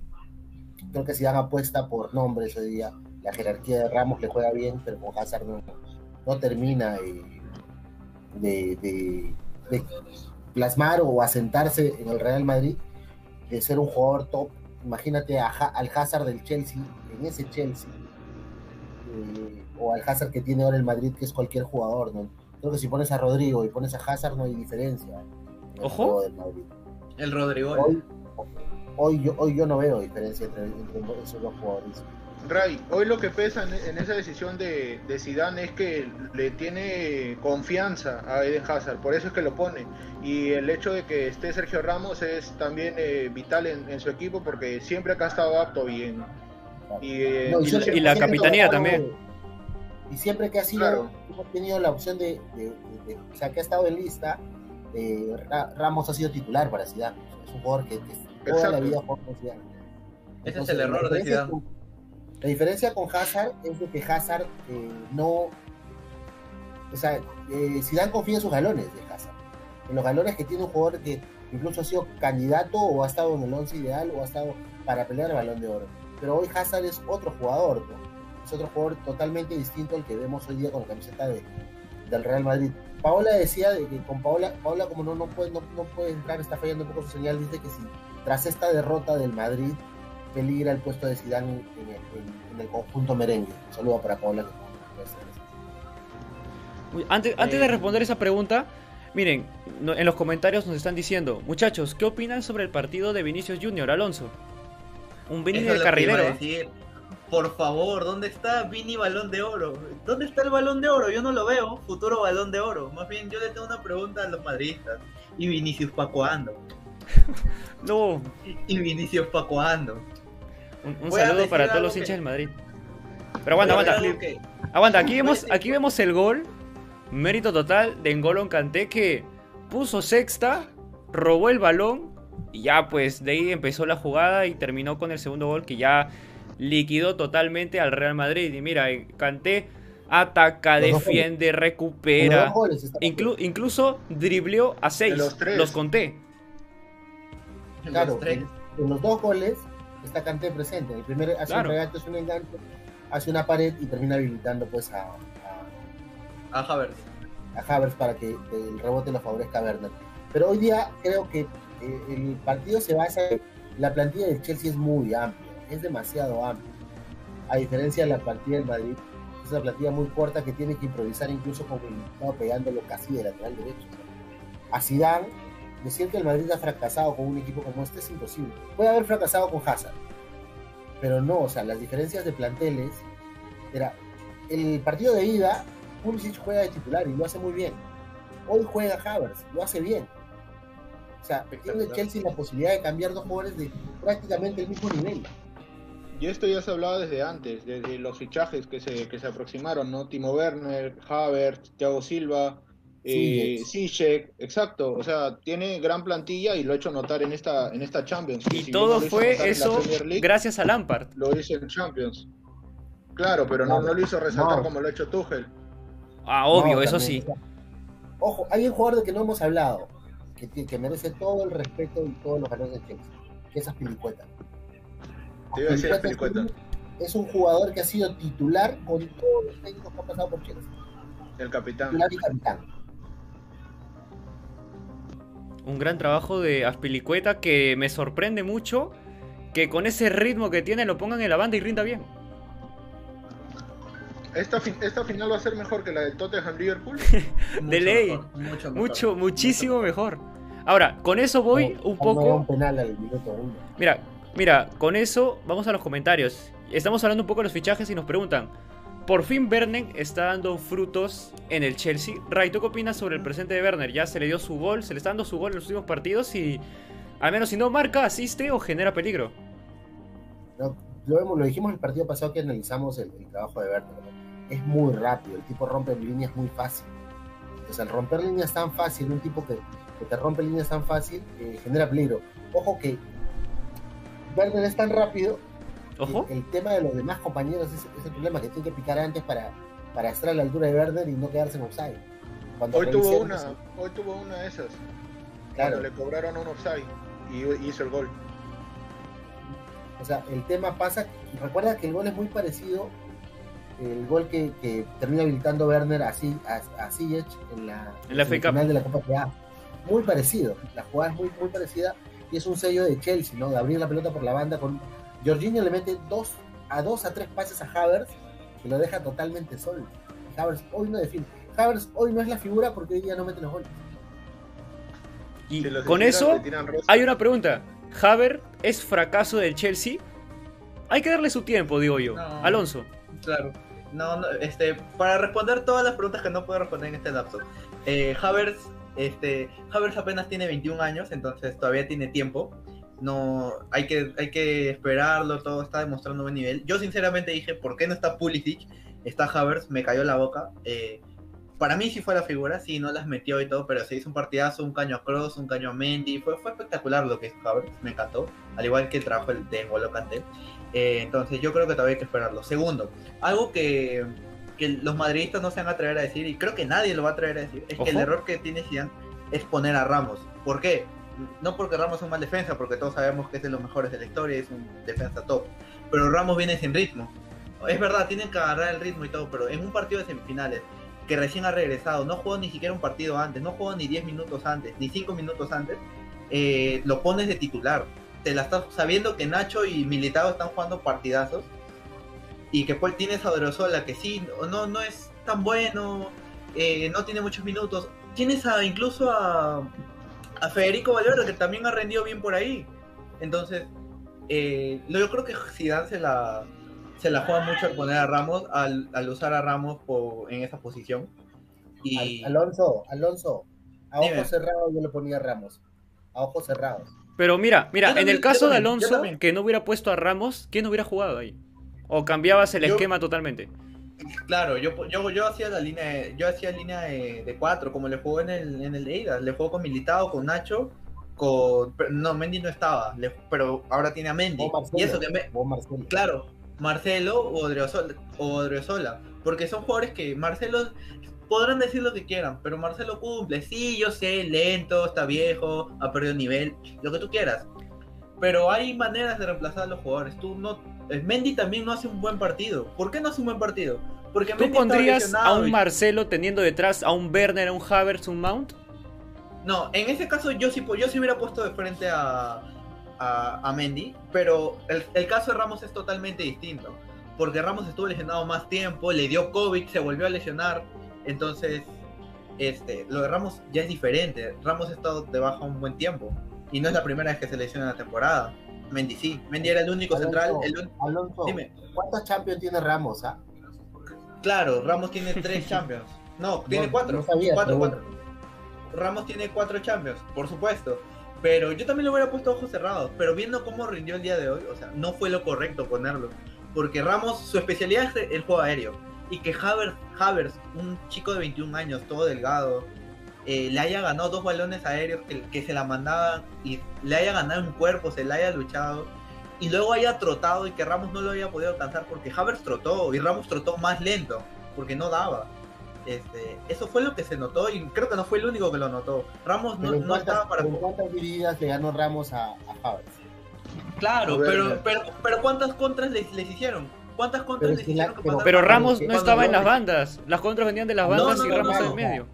creo que si dan apuesta por nombres hoy día, la jerarquía de Ramos le juega bien, pero con Hazard no, no termina de, de- de plasmar o asentarse en el Real Madrid, de ser un jugador top. Imagínate a Ha- al Hazard del Chelsea, en ese Chelsea, o al Hazard que tiene ahora el Madrid, que es cualquier jugador. ¿no? Creo que si pones a Rodrigo y pones a Hazard no hay diferencia. en el Ojo. Madrid. El Rodrigo. Hoy, hoy, yo, hoy yo no veo diferencia entre, entre esos dos jugadores. Ray, hoy lo que pesa en, en esa decisión de, de Zidane es que le tiene confianza a Eden Hazard, por eso es que lo pone. Y el hecho de que esté Sergio Ramos es también eh, vital en, en su equipo porque siempre acá ha estado apto bien. Y, eh, No, y la- y capitanía también. Y siempre que ha sido, Claro. hemos tenido la opción de, de- de- de- o sea, que ha estado en lista, eh, Ra- Ramos ha sido titular para Zidane. Es un jugador que, que toda la vida jugó con Zidane. Ese es el error de con- La diferencia con Hazard es de que Hazard eh, no... O sea, eh, Zidane confía en sus galones de Hazard. En los galones que tiene un jugador que incluso ha sido candidato o ha estado en el once ideal o ha estado para pelear el balón de oro. Pero hoy Hazard es otro jugador, ¿no? Es otro jugador totalmente distinto al que vemos hoy día con la camiseta de, del Real Madrid. Paola decía de que con Paola, Paola como no, no, puede, no, no puede entrar, está fallando un poco su señal, dice que si tras esta derrota del Madrid peligra el puesto de Zidane en el, en- en el conjunto merengue. Un saludo para Paola. Uy, Antes, antes de Eh. responder esa pregunta, miren, no- en los comentarios nos están diciendo, muchachos, ¿qué opinan sobre el partido de Vinicius Junior, Alonso? Un Vini Eso de es lo que iba a carrilero. Por favor, ¿dónde está Vini Balón de Oro? ¿Dónde está el Balón de Oro? Yo no lo veo, futuro Balón de Oro. Más bien, yo le tengo una pregunta a los madridistas. ¿Y Vinicius pa' cuándo? *laughs* No, ¿Y Vinicius pa' cuándo? un, saludo para todos los que- hinchas del Madrid. Pero aguanta, aguanta. que- Aguanta, aquí vemos, aquí vemos el gol. Mérito total de N'Golo Kanté que puso sexta, robó el balón y ya pues de ahí empezó la jugada y terminó con el segundo gol que ya liquidó totalmente al Real Madrid. Y mira, eh, Kanté ataca, Los defiende, Los recupera. Inclu- incluso dribleó a seis. los tres. Los conté. los Claro, tres- en, en los dos goles está Kanté presente. El primero hace Claro. un regate, hace un enganche, hace una pared y termina habilitando pues a, a- A Havertz. a Havertz para que el rebote lo favorezca a Werner. Pero hoy día creo que eh, el partido se basa en la plantilla del Chelsea es muy amplia, es demasiado amplia. A diferencia de la plantilla del Madrid, es una plantilla muy corta que tiene que improvisar incluso con el estado pegándolo casi de lateral derecho. A Zidane, decir que el Madrid ha fracasado con un equipo como este es imposible. Puede haber fracasado con Hazard, pero no, o sea, las diferencias de planteles era el partido de ida Pulisic juega de titular y lo hace muy bien. Hoy juega Havertz, lo hace bien. O sea, tiene. Chelsea la posibilidad de cambiar dos jugadores de prácticamente el mismo nivel. Y esto ya se hablaba desde antes, desde los fichajes que se, que se aproximaron, ¿no? Timo Werner, Havertz, Thiago Silva, eh, exacto. O sea, tiene gran plantilla y lo ha hecho notar en esta, en esta Champions. Y si todo fue eso League, gracias a Lampard. Lo hizo en Champions. Claro, pero no, no lo hizo resaltar No. como lo ha hecho Tuchel. Ah, obvio, No, eso sí. ojo, hay un jugador de que no hemos hablado, que, que merece todo el respeto y todos los valores de Chelsea, que es Aspilicueta. Te iba a decir Aspilicueta Aspilicueta. es un- Es un jugador que ha sido titular con todos los técnicos que han pasado por Chelsea. El capitán. Titular y capitán. Un gran trabajo de Aspilicueta que me sorprende mucho que con ese ritmo que tiene lo pongan en la banda y rinda bien. Esta, fin- esta final va a ser mejor que la del Tottenham Liverpool. *laughs* De ley. mejor, mucho mejor. Mucho, muchísimo mejor. Ahora, con eso voy un poco. Un penal al minuto uno. Mira, mira, con eso vamos a los comentarios. Estamos hablando un poco de los fichajes y nos preguntan. Por fin Werner está dando frutos en el Chelsea. Ray, ¿tú qué opinas sobre el presente de Werner? Ya se le dio su gol, se le está dando su gol en los últimos partidos y al menos si no marca, asiste o genera peligro. No, lo, lo, dijimos el partido pasado que analizamos el, trabajo de Werner. Es muy rápido, el tipo rompe líneas muy fácil. Entonces, al romper líneas tan fácil, un tipo que, que te rompe líneas tan fácil, eh, genera peligro. Ojo que Werner es tan rápido Ojo. El, el, tema de los demás compañeros es, es, el problema, que tiene que picar antes para, para estar a la altura de Werner y no quedarse en offside. Cuando hoy, tuvo una, hoy tuvo una de esas. Claro. Cuando le cobraron un offside y hizo el gol. O sea, el tema pasa, recuerda que el gol es muy parecido, el gol que, que termina habilitando Werner a, a, a en la, en la en final de la Copa PA. Muy parecido, la jugada es muy, muy parecida y es un sello de Chelsea, ¿no? De abrir la pelota por la banda con Jorginho le mete dos a dos a tres pases a Havertz que lo deja totalmente solo. Havertz hoy no define. Havertz hoy no es la figura porque hoy día no mete los goles. Y si con eso hay una pregunta. ¿Havertz es fracaso del Chelsea? Hay que darle su tiempo, digo yo. No, Alonso. Claro. No, no, este, para responder todas las preguntas que no puedo responder en este lapso. Eh, Havertz, este, Havertz apenas tiene 21 años, entonces todavía tiene tiempo no hay que, hay que esperarlo, todo está demostrando buen nivel. Yo sinceramente dije, ¿por qué no está Pulisic? Está Havertz, me cayó la boca. Eh, para mí sí fue la figura, sí, no las metió y todo, pero se hizo un partidazo, un caño a Cross, un caño a Mendy, fue, fue espectacular lo que hizo Havertz, me encantó, al igual que el trabajo de N'Golo Kanté. Eh, entonces yo creo que todavía hay que esperarlo. Segundo, algo que, que, los madridistas no se van a atrever a decir, y creo que nadie lo va a atrever a decir, es Ojo. que el error que tiene Zidane es poner a Ramos. ¿Por qué? no porque Ramos es un mal defensa, porque todos sabemos que es de los mejores de la historia, es un defensa top, pero Ramos viene sin ritmo. Es verdad, tienen que agarrar el ritmo y todo, pero en un partido de semifinales, que recién ha regresado, no jugó ni siquiera un partido antes, no jugó ni 10 minutos antes, ni 5 minutos antes, eh, lo pones de titular. Te la estás sabiendo que Nacho y Militado están jugando partidazos y que pues tienes a Odriozola que sí, no, no es tan bueno, eh, no tiene muchos minutos. Tienes a, incluso a, a Federico Valverde, que también ha rendido bien por ahí. Entonces, eh, yo creo que Zidane se la, se la juega mucho al poner a Ramos, al, al usar a Ramos por, en esa posición. Y... Alonso, Alonso, a ojos cerrados yo le ponía a Ramos. A ojos cerrados. Pero mira, mira, también, en el caso de Alonso, que no hubiera puesto a Ramos, ¿quién hubiera jugado ahí? ¿O cambiabas el yo, esquema totalmente? Claro, yo, yo, yo hacía la línea de, yo hacía línea de, de, cuatro, como le jugó en el, en el de ida. Le jugó con Militao, con Nacho, con. No, Mendy no estaba, le, pero ahora tiene a Mendy. Marcelo, y eso que me, Marcelo. Claro, Marcelo o Odriozola, o Odriozola. Porque son jugadores que Marcelo podrán decir lo que quieran, pero Marcelo cumple. Sí, yo sé, lento, está viejo, ha perdido nivel, lo que tú quieras. Pero hay maneras de reemplazar a los jugadores. Tú no Mendy también no hace un buen partido. ¿Por qué no hace un buen partido? Porque ¿Tú Mendy pondrías a un Marcelo teniendo detrás a un Werner, a un Havertz, un Mount? No, en ese caso yo sí, yo sí hubiera puesto de frente a, a, a Mendy, pero el, el, caso de Ramos es totalmente distinto. Porque Ramos estuvo lesionado más tiempo, le dio COVID, se volvió a lesionar. Entonces, este, lo de Ramos ya es diferente. Ramos ha estado de baja un buen tiempo. Y no es la primera vez que se lesiona en la temporada. Mendy sí. Mendy era el único Alonso, central. El... Alonso, Dime. ¿cuántos Champions tiene Ramos? Ah? Claro, Ramos tiene *laughs* tres Champions. No, tiene No, cuatro. no sabía, cuatro, cuatro. Ramos tiene cuatro Champions, por supuesto. Pero yo también lo hubiera puesto ojos cerrados. Pero viendo cómo rindió el día de hoy, o sea, no fue lo correcto ponerlo. Porque Ramos, su especialidad es el juego aéreo. Y que Havertz, Havertz un chico de 21 años, todo delgado, eh, le haya ganado dos balones aéreos que, que, se la mandaban y le haya ganado un cuerpo, se le haya luchado y luego haya trotado y que Ramos no lo haya podido alcanzar porque Havertz trotó y Ramos trotó más lento porque no daba. Este, eso fue lo que se notó y creo que no fue el único que lo notó. Ramos no, no cuántas, estaba para. ¿En cuántas divididas le ganó Ramos a, a Havertz? Claro, pero, pero, pero ¿cuántas contras les, les hicieron? ¿Cuántas contras Pero les si la- hicieron? que pero- Ramos no estaba en las bandas. Las contras venían de las bandas no, y no, Ramos no, en no. medio.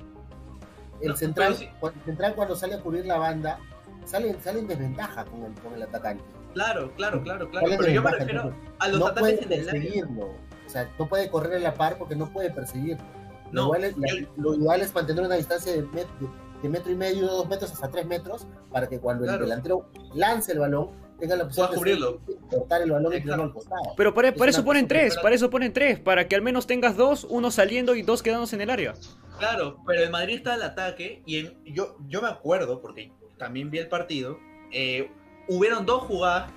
El No, central, sí. el central cuando sale a cubrir la banda, sale, sale en desventaja con el, con el atacante. Claro, claro, claro, claro. Pero yo me refiero a los no ataques en el área. perseguirlo. O sea, no puede correr a la par porque no puede perseguirlo. No, lo, igual es, la- yo- lo ideal es mantener una distancia de, met- de de metro y medio, dos metros hasta tres metros, para que cuando Claro. el delantero lance el balón, tenga la opción Pueda de cubrirlo. cortar el balón y tirarlo al costado. Pero para, Es para eso ponen tres, para eso ponen tres, para que al menos tengas dos, uno saliendo y dos quedándose en el área. Claro, pero el Madrid está al ataque y en- yo, yo me acuerdo, porque también vi el partido, eh, hubieron dos jugadas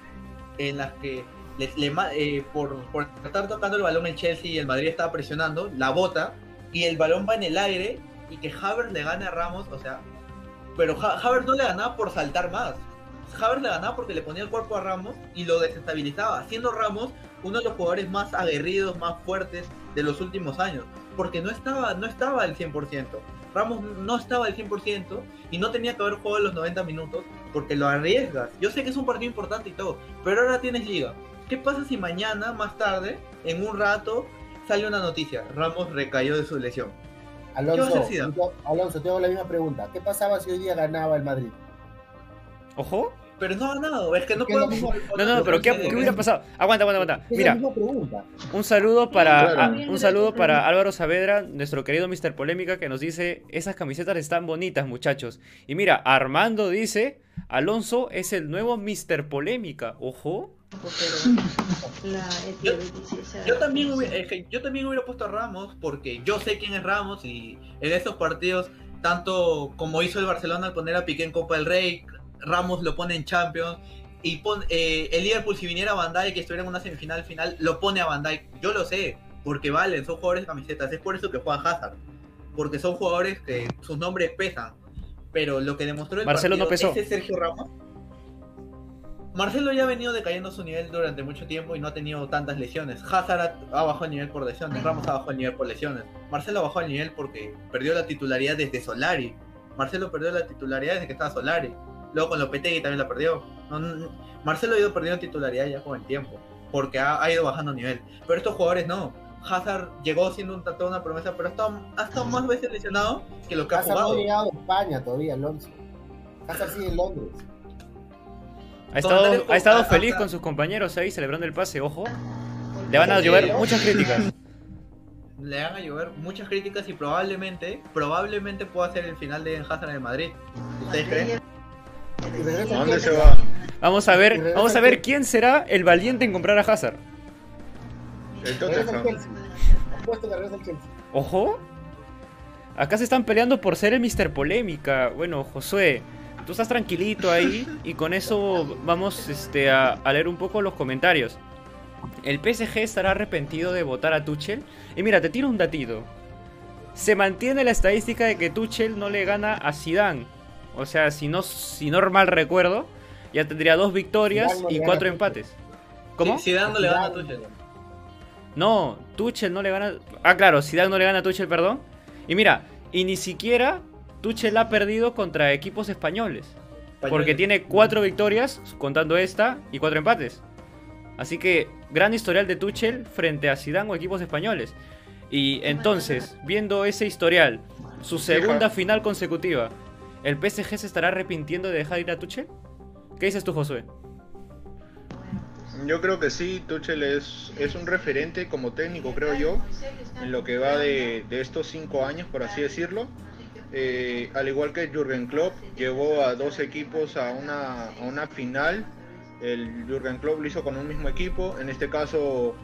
en las que le- le ma- eh, por, por estar tocando el balón el Chelsea y el Madrid estaba presionando, la bota y el balón va en el aire y que Havertz le gane a Ramos, o sea, pero Ha- Havertz no le ganaba por saltar más. Havertz le ganaba porque le ponía el cuerpo a Ramos y lo desestabilizaba, siendo Ramos uno de los jugadores más aguerridos, más fuertes de los últimos años, porque no estaba, no estaba al 100%. Ramos no estaba al 100% y no tenía que haber jugado los 90 minutos porque lo arriesgas. Yo sé que es un partido importante y todo, pero ahora tienes liga. ¿Qué pasa si mañana, más tarde, en un rato, sale una noticia? Ramos recayó de su lesión. ¿Qué va a Alonso, yo- Alonso, te hago la misma pregunta. ¿Qué pasaba si hoy día ganaba el Madrid? Ojo. Pero no ha ganado, es que no podemos... No, no, pero ¿qué, qué hubiera pasado? Aguanta, aguanta, aguanta. Mira, un saludo para Claro. a- un saludo para Álvaro Saavedra, nuestro querido Mr. Polémica, que nos dice, esas camisetas están bonitas, muchachos. Y mira, Armando dice, Alonso es el nuevo Mr. Polémica. Ojo. La Yo- ET26 Yo también, hubiera, es que yo también hubiera puesto a Ramos porque yo sé quién es Ramos y en esos partidos, tanto como hizo el Barcelona al poner a Piqué en Copa del Rey, Ramos lo pone en Champions y pon- eh, el Liverpool si viniera a Van Dijk que estuviera en una semifinal final, lo pone a Van Dijk. Yo lo sé, porque valen, son jugadores de camisetas, es por eso que juegan Hazard, porque son jugadores que sus nombres pesan. Pero lo que demostró el Marcelo no partido, pesó. ese Sergio Ramos Marcelo ya ha venido decayendo su nivel durante mucho tiempo y no ha tenido tantas lesiones. Hazard ha, ha bajado el nivel por lesiones, Ramos ha bajado el nivel por lesiones. Marcelo bajó el nivel porque perdió la titularidad desde Solari. Marcelo perdió la titularidad desde que estaba Solari. Luego con Lopetegui también la perdió. No, no, Marcelo ha ido perdiendo titularidad ya con el tiempo porque ha, ha ido bajando nivel. Pero estos jugadores no. Hazard llegó siendo un, toda una promesa, pero ha estado, ha estado más veces lesionado que lo que ha Hazard no ha jugado. llegado a España todavía, Alonso. Hazard sigue en Londres. Ha estado, ha estado feliz con sus compañeros ahí celebrando el pase, ojo. Le van a llover muchas críticas. *laughs* le van a llover muchas críticas y probablemente, probablemente pueda ser el final de Hazard en el Madrid. ¿Ustedes creen? Dónde se Chelsea. va? Vamos a ver, vamos a ver quién será el valiente en comprar a Hazard. El Tottenham. Ojo. Acá se están peleando por ser el Mr. Polémica. Bueno, Josué, tú estás tranquilito ahí y con eso vamos este, a, a leer un poco los comentarios. El PSG estará arrepentido de votar a Tuchel. Y mira, te tiro un datito. Se mantiene la estadística de que Tuchel no le gana a Zidane. O sea, si no, si no mal recuerdo, ya tendría dos victorias Zidane y cuatro empates. ¿Cómo? Si, Zidane no le gana a. Tuchel. No, Tuchel no le gana. Ah, claro, Zidane no le gana a Tuchel, perdón. Y mira, y ni siquiera Tuchel ha perdido contra equipos españoles. Porque tiene cuatro victorias, contando esta, y cuatro empates. Así que, gran historial de Tuchel frente a Zidane o equipos españoles. Y entonces, viendo ese historial, su segunda final consecutiva, ¿el PSG se estará arrepintiendo de dejar ir a Tuchel? ¿Qué dices tú, Josué? Yo creo que sí, Tuchel es, es un referente como técnico, creo yo, en lo que va de, de estos cinco años, por así decirlo. Eh, al igual que Jürgen Klopp, llevó a dos equipos a una, a una final. El Jürgen Klopp lo hizo con un mismo equipo. En este caso,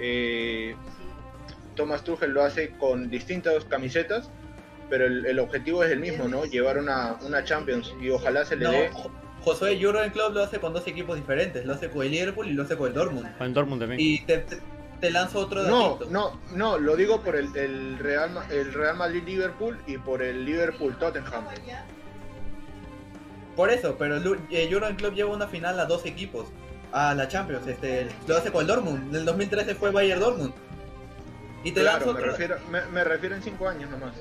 eh, Thomas Tuchel lo hace con distintas camisetas, pero el, el objetivo es el mismo, ¿no? Llevar una, una Champions y ojalá se le No, dé. Jo- Josué Jurgen Klopp lo hace con dos equipos diferentes. Lo hace con el Liverpool y lo hace con el Dortmund. Con Dortmund también. Y te, te, te lanzo otro No, datito. no, no, lo digo por el, el Real, Ma- el Real Madrid Liverpool y por el Liverpool Tottenham. Por eso, pero eh, Jurgen Klopp lleva una final a dos equipos. A la Champions. Este, lo hace con el Dortmund. En el 2013 fue Bayern Dortmund. Y te Claro, lanzo me otro... refiero, me, me refiero en cinco años nomás.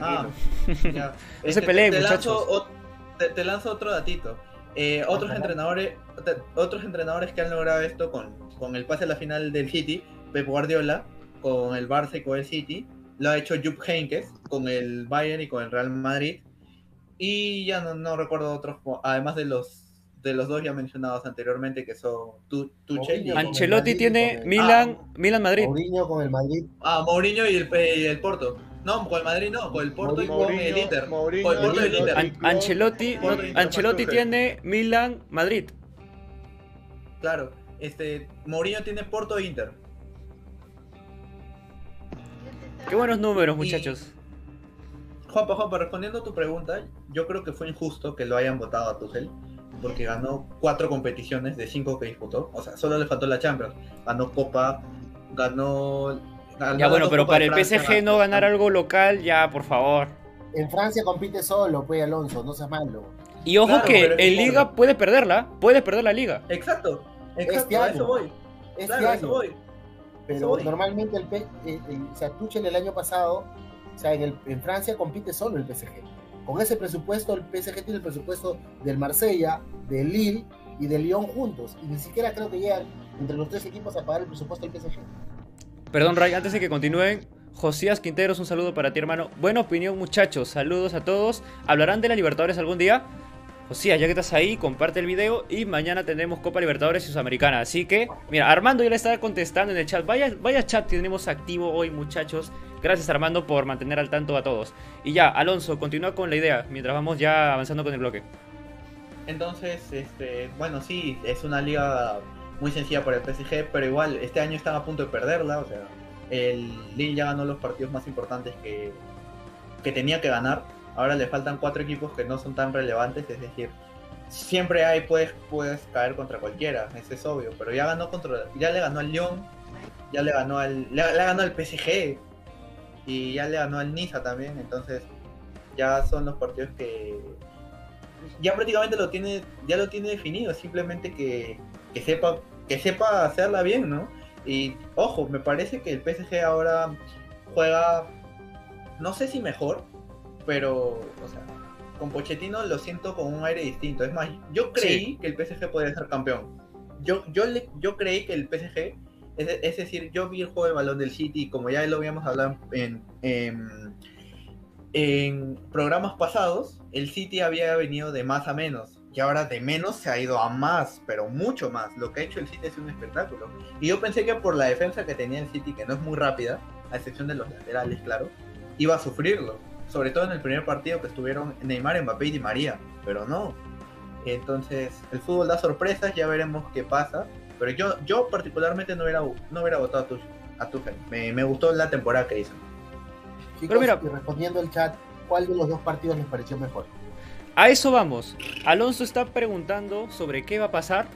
Ah, Tranquilo. *laughs* ya. No se Este, peleen, te muchachos. lanzo te, te lanzo otro datito. Eh, otros entrenadores te- otros entrenadores que han logrado esto con, con el pase a la final del City, Pep Guardiola, con el Barça y con el City, lo ha hecho Jupp Heynckes con el Bayern y con el Real Madrid. Y ya no, no recuerdo otros, además de los de los dos ya mencionados anteriormente que son Tu- Tuchel. Ancelotti Madrid, tiene el- Milan, Milan Madrid. Mourinho con el Madrid. ah, Mourinho y el, y el Porto. No, con el Madrid no, con el Porto y con el Inter. Mourinho Con el Porto y el y Inter. An- An- Ancelotti, Porto, no, Inter, Ancelotti tiene Milan, Madrid. Claro, este, Mourinho tiene Porto e Inter. Qué buenos números, muchachos. Juanpa, Juanpa, respondiendo a tu pregunta, yo creo que fue injusto que lo hayan votado a Tuchel, porque ganó cuatro competiciones de cinco que disputó. O sea, solo le faltó la Champions. Ganó Copa, ganó. Ya bueno, pero para el Francia, PSG no ganar algo local, ya, por favor. En Francia compite solo, pues Alonso, no seas malo. Y ojo Claro, que en Liga puede perderla, puede perder la Liga. Exacto, exacto, Este a año. eso voy. Este Claro, a eso año. voy. Eso Pero voy. normalmente el, P- el, el- o sea, Tuchel el año pasado, o sea, en, el- en Francia compite solo el PSG. Con ese presupuesto, el PSG tiene el presupuesto del Marsella, del Lille y del Lyon juntos. Y ni siquiera creo que llegan entre los tres equipos a pagar el presupuesto del PSG. Perdón, Ray, antes de que continúen, Josías Quinteros, un saludo para ti, hermano. Buena opinión, muchachos. Saludos a todos. ¿Hablarán de la Libertadores algún día? Josías, ya que estás ahí, comparte el video y mañana tendremos Copa Libertadores y Sudamericana. Así que, mira, Armando ya le está contestando en el chat. Vaya, vaya chat tenemos activo hoy, muchachos. Gracias, Armando, por mantener al tanto a todos. Y ya, Alonso, continúa con la idea mientras vamos ya avanzando con el bloque. Entonces, este, bueno, sí, es una liga muy sencilla para el PSG, pero igual este año están a punto de perderla, o sea, el Lille ya ganó los partidos más importantes que, que tenía que ganar. Ahora le faltan cuatro equipos que no son tan relevantes, es decir, siempre hay puedes puedes caer contra cualquiera, eso es obvio, pero ya ganó contra ya le ganó al Lyon, ya le ganó al le, le ganó al PSG y ya le ganó al Niza también, entonces ya son los partidos que ya prácticamente lo tiene, ya lo tiene definido, simplemente que, que sepa, que sepa hacerla bien, ¿no? Y ojo, me parece que el PSG ahora juega, no sé si mejor, pero, o sea, con Pochettino lo siento con un aire distinto. Es más, yo creí que el PSG podría ser campeón. Yo, yo, le, yo creí que el PSG, es, es decir, yo vi el juego de balón del City, como ya lo habíamos hablado en, en, en programas pasados, el City había venido de más a menos. Y ahora de menos se ha ido a más, pero mucho más. Lo que ha hecho el City es un espectáculo. Y yo pensé que por la defensa que tenía el City, que no es muy rápida, a excepción de los laterales, claro, iba a sufrirlo. Sobre todo en el primer partido que estuvieron Neymar, Mbappé y Di María. Pero no. Entonces, el fútbol da sorpresas, ya veremos qué pasa. Pero yo, yo particularmente no hubiera, no hubiera votado a Tuchel. A Tuchel. Me, me gustó la temporada que hizo. Chicos, Pero mira- y respondiendo el chat, ¿cuál de los dos partidos les pareció mejor? A eso vamos. Alonso está preguntando sobre qué va a pasar,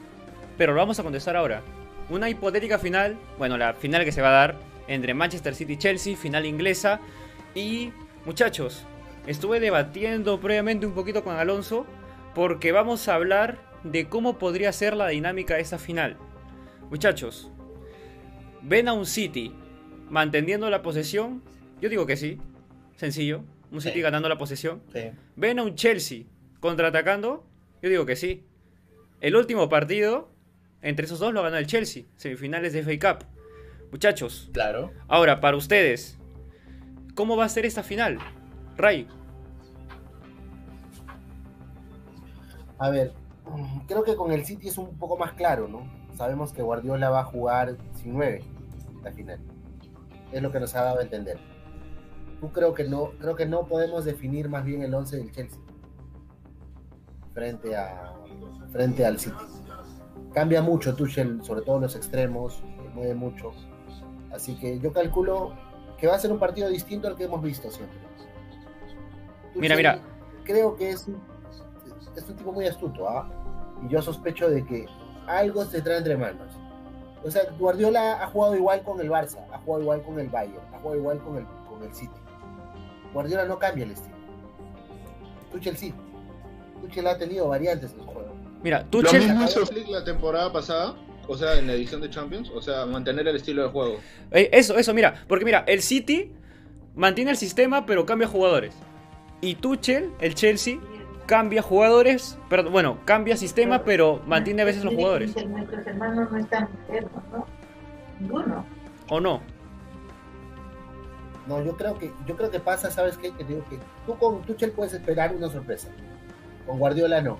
pero lo vamos a contestar ahora. Una hipotética final, bueno, la final que se va a dar entre Manchester City y Chelsea, final inglesa. Y muchachos, estuve debatiendo previamente un poquito con Alonso porque vamos a hablar de cómo podría ser la dinámica de esta final. Muchachos, ¿ven a un City manteniendo la posesión? Yo digo que sí, sencillo. Un City Sí. ganando la posesión. Sí. ¿Ven a un Chelsea contraatacando? Yo digo que sí. El último partido entre esos dos lo ganó el Chelsea, semifinales de FA Cup. Muchachos, Claro. ahora para ustedes, ¿cómo va a ser esta final? Ray, A ver, creo que con el City es un poco más claro, ¿no? Sabemos que Guardiola va a jugar sin nueve la final. Es lo que nos ha dado a entender. Tú creo que no, creo que no podemos definir más bien el 11 del Chelsea frente a frente al City. Cambia mucho Tuchel, sobre todo en los extremos, mueve mucho. Así que yo calculo que va a ser un partido distinto al que hemos visto siempre. Mira, Tuchel mira. Creo que es un, es un tipo muy astuto, ¿ah? Y yo sospecho de que algo se trae entre manos. O sea, Guardiola ha jugado igual con el Barça, ha jugado igual con el Bayern, ha jugado igual con el, con el City. Guardiola no cambia el estilo. Tuchel sí. Tuchel ha tenido variantes en su juego. mira, Lo Tuchel, mismo hizo Flick la temporada pasada, o sea, en la edición de Champions, o sea, mantener el estilo de juego. eh, eso, eso, mira, porque mira, el City mantiene el sistema pero cambia jugadores. Y Tuchel, el Chelsea, cambia jugadores, pero bueno, cambia sistema pero mantiene a veces los jugadores. Nuestros hermanos no están enfermos, ¿no? Ninguno. ¿O no? No, yo creo que, yo creo que pasa, ¿sabes qué? Que digo que tú con Tuchel puedes esperar una sorpresa. Con Guardiola no.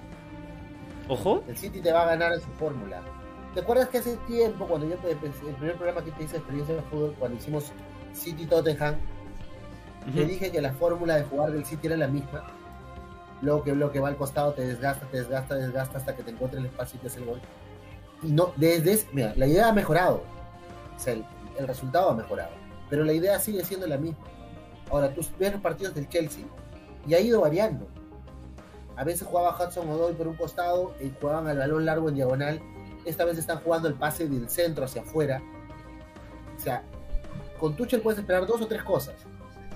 Ojo. El City te va a ganar en su fórmula. ¿Te acuerdas que hace tiempo, cuando yo el primer programa que te hice experiencia de fútbol, cuando hicimos City Tottenham, Te dije que la fórmula de jugar del City era la misma. Luego que bloque va al costado, te desgasta, te desgasta, desgasta hasta que te encuentre el espacio y te hace el gol. Y no, desde mira, la idea ha mejorado. O sea, el, el resultado ha mejorado. Pero la idea sigue siendo la misma. Ahora, tú ves los partidos del Chelsea y ha ido variando. A veces jugaba Hudson Odoi por un costado y jugaban al balón largo en diagonal. Esta vez están jugando el pase del centro hacia afuera. O sea, con Tuchel puedes esperar dos o tres cosas.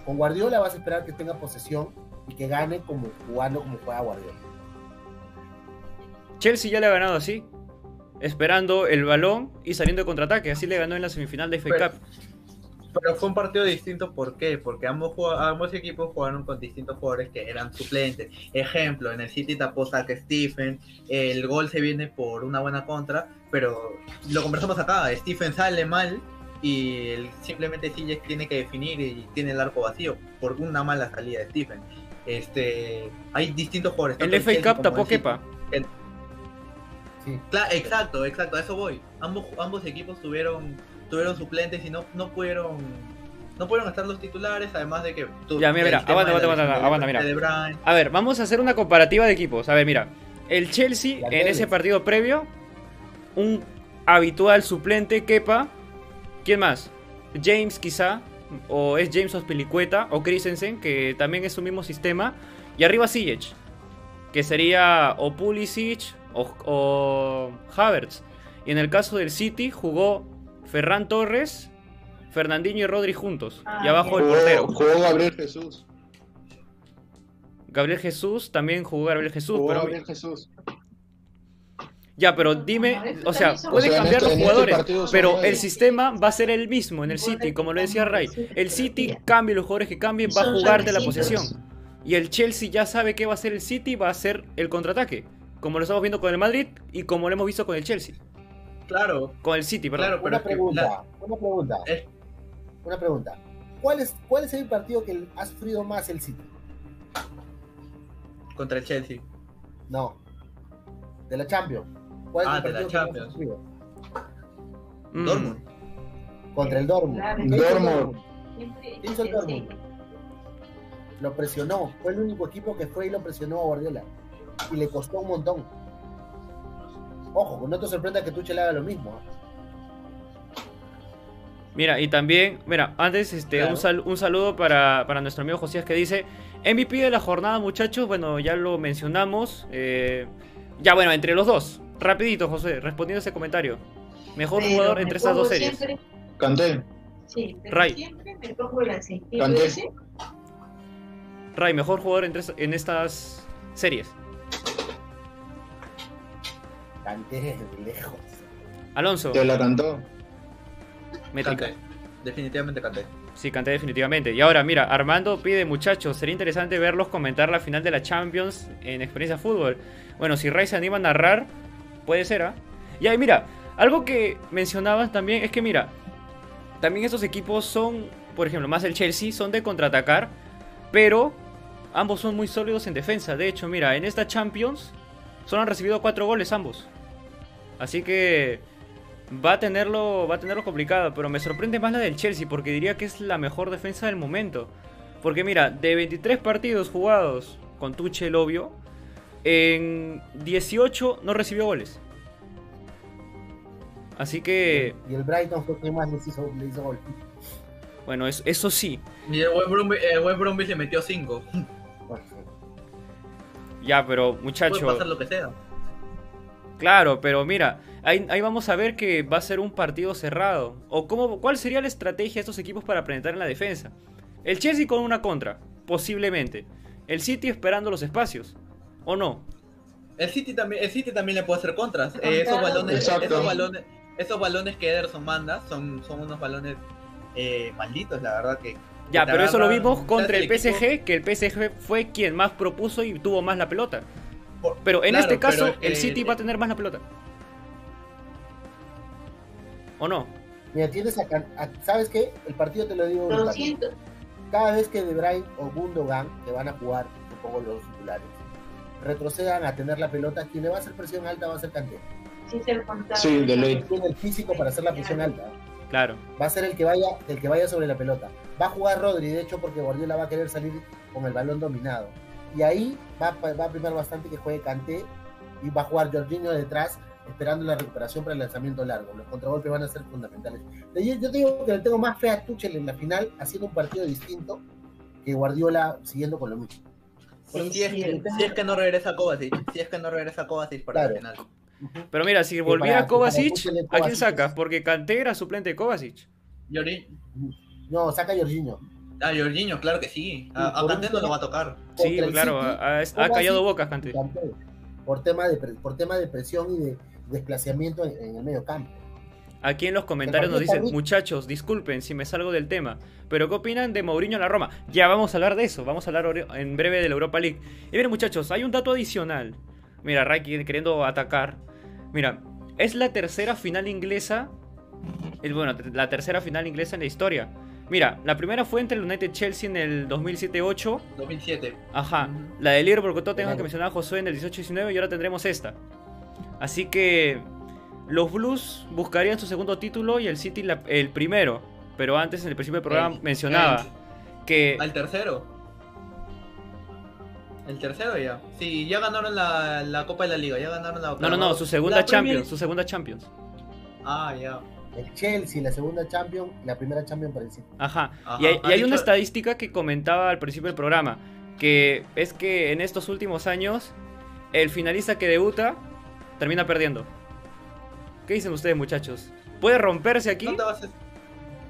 Con Guardiola vas a esperar que tenga posesión y que gane como jugando como juega Guardiola. Chelsea ya le ha ganado así. Esperando el balón y saliendo de contraataque. Así le ganó en la semifinal de FA Pero- Cup. Pero fue un partido distinto, ¿por qué? Porque ambos, ambos equipos jugaron con distintos jugadores que eran suplentes. Ejemplo, en el City tapó Zach Stephen, el gol se viene por una buena contra, pero lo conversamos acá, Stephen sale mal y el- simplemente tiene que definir y tiene el arco vacío por una mala salida de Stephen. Este, hay distintos jugadores. El FA Cup como tapó. Kepa. Sí. Cla- exacto, exacto, a eso voy. Ambos, ambos equipos tuvieron, tuvieron suplentes y no, no pudieron no pudieron estar los titulares, además de que tu- Ya, mira, el mira, aguanta, aguanta, aguanta. A ver, vamos a hacer una comparativa de equipos. A ver, mira. El Chelsea, La en ese partido previo, un habitual suplente, Kepa. ¿Quién más? James, quizá. O es James Ospilicueta. O Christensen, que también es su mismo sistema. Y arriba Ziyech. Que sería o Pulisic o, o Havertz. Y en el caso del City jugó Ferran Torres, Fernandinho y Rodri juntos. y Ah, abajo el Jugó, portero. jugó Gabriel Jesús. Gabriel Jesús, también jugó Gabriel Jesús. Jugó pero Gabriel Jesús. Ya, pero dime, o sea, O puede sea, en cambiar este- los este jugadores, pero el sistema va a ser el mismo en el City, como lo decía Ray. El City cambie los jugadores que cambien, va a jugar de la posesión. Y el Chelsea ya sabe qué va a hacer el City, va a hacer el contraataque, como lo estamos viendo con el Madrid y como lo hemos visto con el Chelsea, Claro, con el City, perdón. claro, pero Una es pregunta, la- una pregunta. Eh. Una pregunta. ¿Cuál es, ¿Cuál es el partido que ha sufrido más el City? contra el Chelsea. No. De la Champions. ¿Cuál es Ah, el de la partido que más ha Champions. sufrido? Mm, Dortmund. Contra el Dortmund. Claro. ¿Qué hizo el Dortmund. ¿Qué hizo el Dortmund? Lo presionó. Fue el único equipo que fue y lo presionó a Guardiola. Y le costó un montón. Ojo, no te sorprenda que Tuchel haga lo mismo. ¿ah? Mira, y también, mira, antes este, Claro. un, sal- un saludo para, para nuestro amigo Josías que dice, MVP de la jornada muchachos, bueno, ya lo mencionamos, eh, ya bueno, entre los dos, rapidito José, respondiendo a ese comentario, mejor Pero jugador me entre estas pongo dos series. siempre- Canté. sí, pero Ray. siempre me pongo la. Canté. Ray, mejor jugador entre en estas series. Canté de lejos. Alonso, Te la cantó. métrica. Canté. Definitivamente canté. Sí, canté definitivamente. Y ahora, mira, Armando pide, muchachos, sería interesante verlos comentar la final de la Champions en Experiencia Fútbol. Bueno, si Ray se anima a narrar, puede ser, ¿ah? Y ahí, mira, algo que mencionabas también es que, mira, también estos equipos son, por ejemplo, más el Chelsea, son de contraatacar, pero ambos son muy sólidos en defensa. De hecho, mira, en esta Champions solo han recibido cuatro goles ambos. Así que va a tenerlo va a tenerlo complicado, pero me sorprende más la del Chelsea porque diría que es la mejor defensa del momento. Porque mira, de 23 partidos jugados con Tuchel obvio, en 18 no recibió goles. Así que, Y el Brighton fue quien más les hizo, le hizo gol. bueno, es- eso sí. Y el el West Bromwich le metió 5. Ya, pero Puede muchacho, pasar lo que sea. claro, pero mira, ahí, ahí vamos a ver que va a ser un partido cerrado. O cómo, cuál sería la estrategia de estos equipos para presentar en la defensa. El Chelsea con una contra, posiblemente. El City esperando los espacios. ¿O no? El City también, el City también le puede hacer contras. Contra- Eh, esos balones, Exacto. esos balones, esos balones que Ederson manda son, son unos balones eh, malditos, la verdad que. Ya, pero eso lo vimos contra el PSG, que el PSG fue quien más propuso y tuvo más la pelota. Pero en claro, este caso, el City va a tener más la pelota. ¿O no? Mira, tienes a, ¿Sabes qué? El partido te lo digo. Lo ahorita. siento. Cada vez que De Bruyne o Gundogan, que van a jugar, supongo los titulares, retrocedan a tener la pelota, quien le va a hacer presión alta va a ser Kanté. Sí. Sí, de ley. Tiene el físico para hacer la presión alta. Claro. Va a ser el que vaya, el que vaya sobre la pelota. Va a jugar Rodri, de hecho, porque Guardiola va a querer salir con el balón dominado. Y ahí va, va a primar bastante que juegue Kanté y va a jugar Jorginho detrás, esperando la recuperación para el lanzamiento largo. Los contragolpes van a ser fundamentales. Yo, yo digo que le tengo más fe a Tuchel en la final, haciendo un partido distinto, que Guardiola siguiendo con lo mismo. si, es que, si, es que, no regresa Kovacic, si es que no regresa Kovacic para el final. Pero mira, si volviera Kovacic, ¿a quién saca? Porque Kanté era suplente de Kovacic. No, saca a Jorginho. Ah, Jorginho, claro que sí. A, a no lo va a tocar. Sí, claro, ha, ha, callado bocas Kanté. Por tema, de, por tema de presión y de desplazamiento en, en el medio campo. Aquí en los comentarios nos dicen, muchachos, disculpen si me salgo del tema, pero ¿qué opinan de Mourinho en la Roma? Ya vamos a hablar de eso, vamos a hablar en breve de la Europa League. Y miren muchachos, hay un dato adicional. Mira, Ray queriendo atacar. Mira, es la tercera final inglesa, es, bueno, la tercera final inglesa en la historia. Mira, la primera fue entre el United Chelsea en el 2007-8. 2007. Ajá. La del Liverpool que tengo que mencionar a Josué en el 18-19 y ahora tendremos esta. Así que los Blues buscarían su segundo título y el City el primero. Pero antes, en el principio del programa, mencionaba que. ¿Al tercero? El tercero ya. Sí, ya ganaron la, Copa de la Liga, ya ganaron la No, no, no, su segunda Champions, su segunda Champions. Ah, ya. El Chelsea, la segunda Champions, la primera Champions para el City. Ajá. Y hay, y hay una estadística que comentaba al principio del programa, que es que en estos últimos años, el finalista que debuta termina perdiendo. ¿Qué dicen ustedes, muchachos? ¿Puede romperse aquí?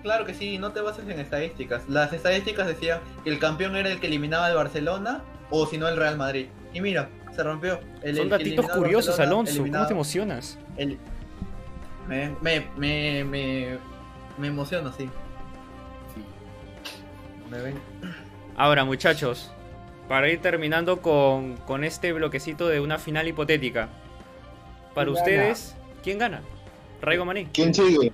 Claro que sí, no te bases en estadísticas. Las estadísticas decían que el campeón era el que eliminaba al Barcelona o si no el Real Madrid. Y mira, se rompió. El, Son datitos curiosos, Alonso. ¿Cómo te emocionas? Me, me, me, me, me emociono, sí. sí. Me ven. Ahora, muchachos, para ir terminando con, con este bloquecito de una final hipotética. Para ustedes, ¿Quién gana? Raigo Maní. ¿Quién sigue?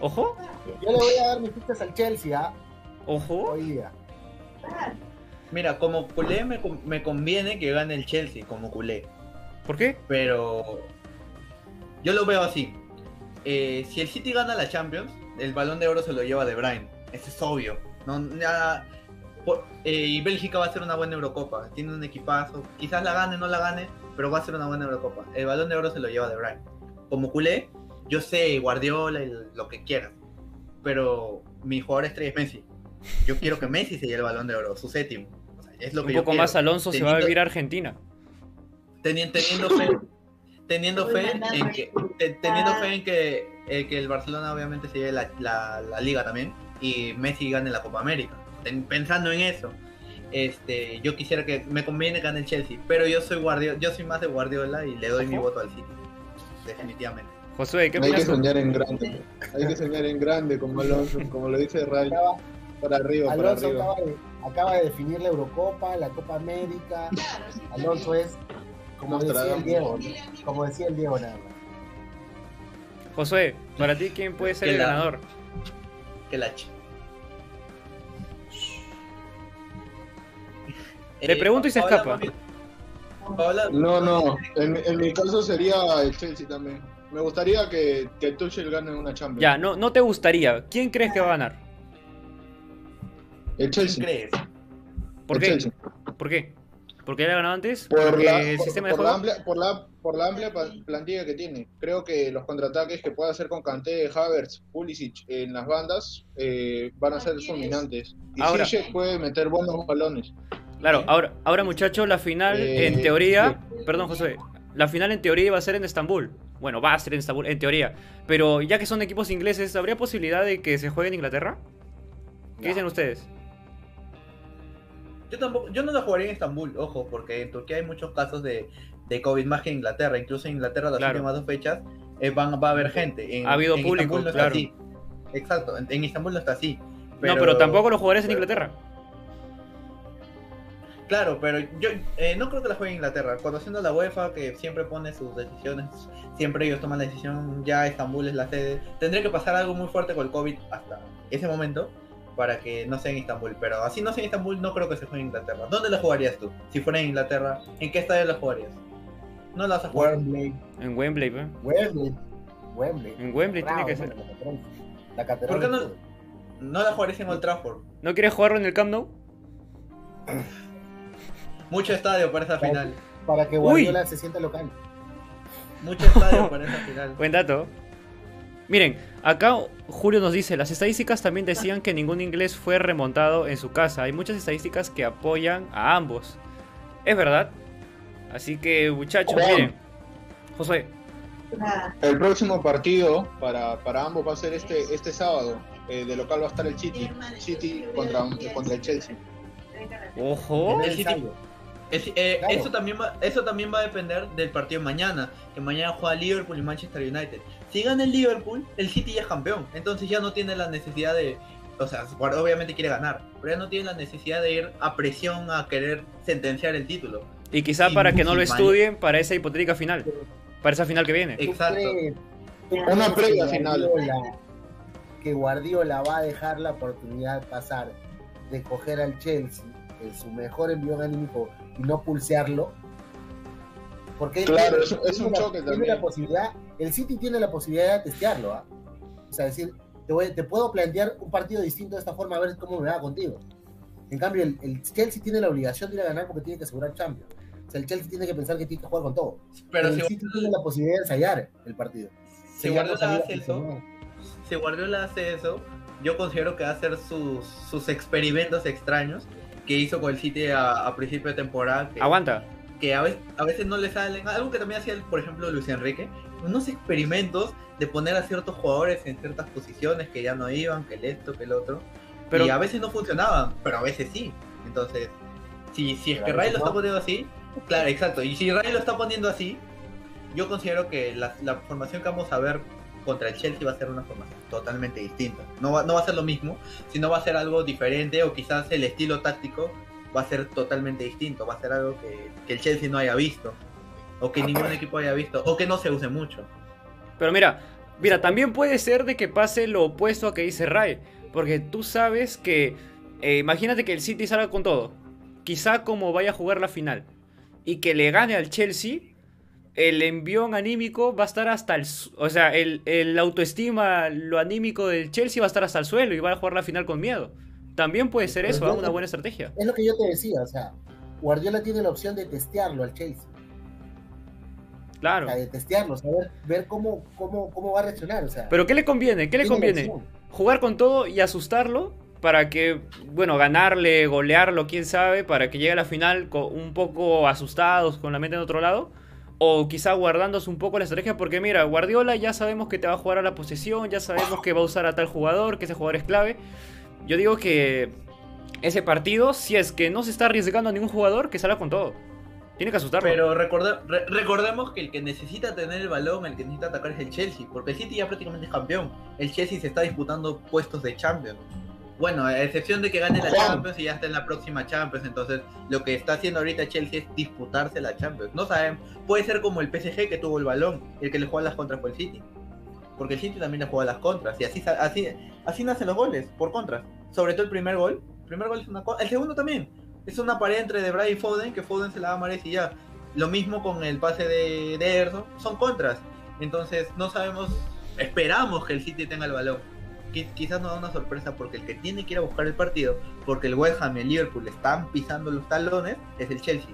¿Ojo? Yo le voy a dar mis pistas al Chelsea, ¿ah? ¿Ojo? Hoy día. Mira, como culé me, me conviene que gane el Chelsea, como culé. ¿Por qué? Pero yo lo veo así. Eh, si el City gana la Champions, el balón de oro se lo lleva De Bruyne. Eso es obvio. No, eh, y Bélgica va a ser una buena Eurocopa. Tiene un equipazo. Quizás la gane, no la gane, pero va a ser una buena Eurocopa. El balón de oro se lo lleva de Brian. Como culé, yo sé Guardiola y lo que quiera, pero mi jugador estrella es Messi. Yo quiero que Messi se lleve el balón de oro, su séptimo. es lo que Un poco más Alonso se va a vivir a Argentina. Teniendo, fe, teniendo fe en que, teniendo fe en que, eh, que el Barcelona obviamente se lleve la, la liga también y Messi gane la Copa América. Pensando en eso este, yo quisiera que me conviene ganar el Chelsea, pero yo soy Guardiola, yo soy más de Guardiola y le doy mi voto al City, definitivamente. Josué, ¿qué Hay que soñar en grande, hay que soñar en grande, como Alonso, como lo dice Ray, para arriba, Alonso para arriba. Acaba de, acaba de definir la Eurocopa, la Copa América. Alonso es, como decía el Diego, como decía el Diego nada más. Josué, para ti, ¿quién puede ser el ganador? Que la Le pregunto y se escapa. No, no. En, mi caso sería el Chelsea también. Me gustaría que, que Tuchel gane una Champions. Ya, no, no te gustaría. ¿Quién crees que va a ganar? El Chelsea. ¿Quién crees? ¿Por qué? ¿Por qué? ¿Porque ya ha ganado antes? Por la, el sistema de amplia, por, la, por la amplia plantilla que tiene. Creo que los contraataques que puede hacer con Kanté, Havertz, Pulisic en las bandas eh, van a ser fulminantes. Y Ahora, puede meter buenos balones. Claro, ahora, ahora muchachos, la final eh, en teoría, perdón José, la final en teoría va a ser en Estambul. Bueno, va a ser en Estambul, en teoría. Pero ya que son equipos ingleses, ¿habría posibilidad de que se juegue en Inglaterra? ¿Qué dicen ustedes? Yo tampoco, yo no la jugaría en Estambul, ojo, porque en Turquía hay muchos casos de, de COVID más que en Inglaterra. Incluso en Inglaterra las últimas dos fechas eh, van, va a haber gente. ha habido público, claro. Exacto, en, en, Estambul no está así. No, pero tampoco lo jugarías en Inglaterra. Claro, pero yo eh, no creo que la juegue en Inglaterra. Conociendo a la UEFA, que siempre pone sus decisiones, siempre ellos toman la decisión, ya Estambul es la sede. Tendría que pasar algo muy fuerte con el COVID hasta ese momento para que no sea en Estambul. Pero así no sea en Estambul, no creo que se juegue en Inglaterra. ¿Dónde la jugarías tú? Si fuera en Inglaterra, ¿en qué estadio la jugarías? No la vas a jugar. Wembley. En Wembley, ¿eh? Wembley. Wembley. En Wembley tiene que ser. La catedral. ¿Por qué no? No la jugarías en Old Trafford. ¿No quieres jugarlo en el Camp Nou? *clears throat* Mucho estadio para esa Para- final. Para que Guardiola se sienta local. Mucho estadio para esa *laughs* final. Buen dato. Miren, acá Julio nos dice, las estadísticas también decían que ningún inglés fue remontado en su casa. Hay muchas estadísticas que apoyan a ambos. Es verdad. Así que muchachos, miren. José, Nada. El próximo partido para, para ambos va a ser este, este sábado. Eh, de local va a estar el City. City contra, contra el Chelsea. ojo. Tener el City- ensayo. Es- eh, Claro. eso, también va, eso también va a depender del partido de mañana. Que mañana juega Liverpool y Manchester United. Si gana el Liverpool, el City ya es campeón. Entonces ya no tiene la necesidad de. O sea, obviamente quiere ganar. Pero ya no tiene la necesidad de ir a presión a querer sentenciar el título. Y quizá para que no lo estudien para esa hipotética final. Para esa final que viene. ¿Tú Exacto. Una previa final. Guardiola- Que Guardiola va a dejar la oportunidad pasar de coger al Chelsea en su mejor envío anímico y no pulsearlo. Porque Claro, tiene- es- es tiene un la- choque tiene también. la posibilidad, el City tiene la posibilidad de testearlo, ¿ah? O sea, decir, te, voy- te puedo plantear un partido distinto de esta forma a ver cómo me va contigo. En cambio, el, el Chelsea tiene la obligación de ir a ganar porque tiene que asegurar Champions. O sea, el Chelsea tiene que pensar que tiene que jugar con todo. Pero el si, City tiene la posibilidad de ensayar el partido. si Guardiola hace eso, si Guardiola hace eso, yo considero que va a hacer sus, sus experimentos extraños que hizo con el City a, a principio de temporada. Que, Aguanta. que a veces, a veces no le salen. Algo que también hacía, por ejemplo, Luis Enrique. Unos experimentos de poner a ciertos jugadores en ciertas posiciones que ya no iban, que el esto, que el otro. Pero y a veces no funcionaban, pero a veces sí. Entonces, si, si es que Ray lo está poniendo así, claro, exacto. Y si Ray lo está poniendo así, yo considero que la, la formación que vamos a ver contra el Chelsea va a ser una formación totalmente distinta. No va, no va a ser lo mismo, sino va a ser algo diferente o quizás el estilo táctico va a ser totalmente distinto. Va a ser algo que, que el Chelsea no haya visto. O que ningún equipo haya visto. O que no se use mucho. Pero mira, mira, también puede ser de que pase lo opuesto a que dice Ray. Porque tú sabes que. eh, imagínate que el City salga con todo. Quizá como vaya a jugar la final. Y que le gane al Chelsea. El envión anímico va a estar hasta el. O sea, el, el autoestima, lo anímico del Chelsea va a estar hasta el suelo y va a jugar la final con miedo. También puede ser Pero eso, yo- ¿ah? una buena estrategia. Es lo que yo te decía, o sea, Guardiola tiene la opción de testearlo al Chelsea. Claro. O sea, de testearlo, saber ver cómo, cómo, cómo va a reaccionar. O sea, Pero ¿qué le conviene? ¿Qué le conviene? jugar con todo y asustarlo para que, bueno, ganarle, golearlo, quién sabe, para que llegue a la final co- un poco asustados, con la mente en otro lado. O quizá guardándose un poco la estrategia, porque mira, Guardiola ya sabemos que te va a jugar a la posesión, ya sabemos que va a usar a tal jugador, que ese jugador es clave. Yo digo que ese partido, si es que no se está arriesgando a ningún jugador, que salga con todo. Tiene que asustarlo. Pero recorde- re- recordemos que el que necesita tener el balón, el que necesita atacar es el Chelsea, porque el City ya prácticamente es campeón. El Chelsea se está disputando puestos de Champions. Bueno, a excepción de que gane la. Champions y ya está en la próxima Champions, entonces lo que está haciendo ahorita Chelsea es disputarse la Champions. No saben, puede ser como el PSG que tuvo el balón, el que le juega las contras por el City. Porque el City también le juega las contras y así, así, así nacen los goles, por contras. Sobre todo el primer gol. El primer gol es una El segundo también. Es una pared entre Debray y Foden, que Foden se la da a y ya. Lo mismo con el pase de, de Ederson, son contras. Entonces no sabemos, esperamos que el City tenga el balón. Qui- Quizás nos da una sorpresa porque el que tiene que ir a buscar el partido, porque el West Ham y el Liverpool están pisando los talones, es el Chelsea.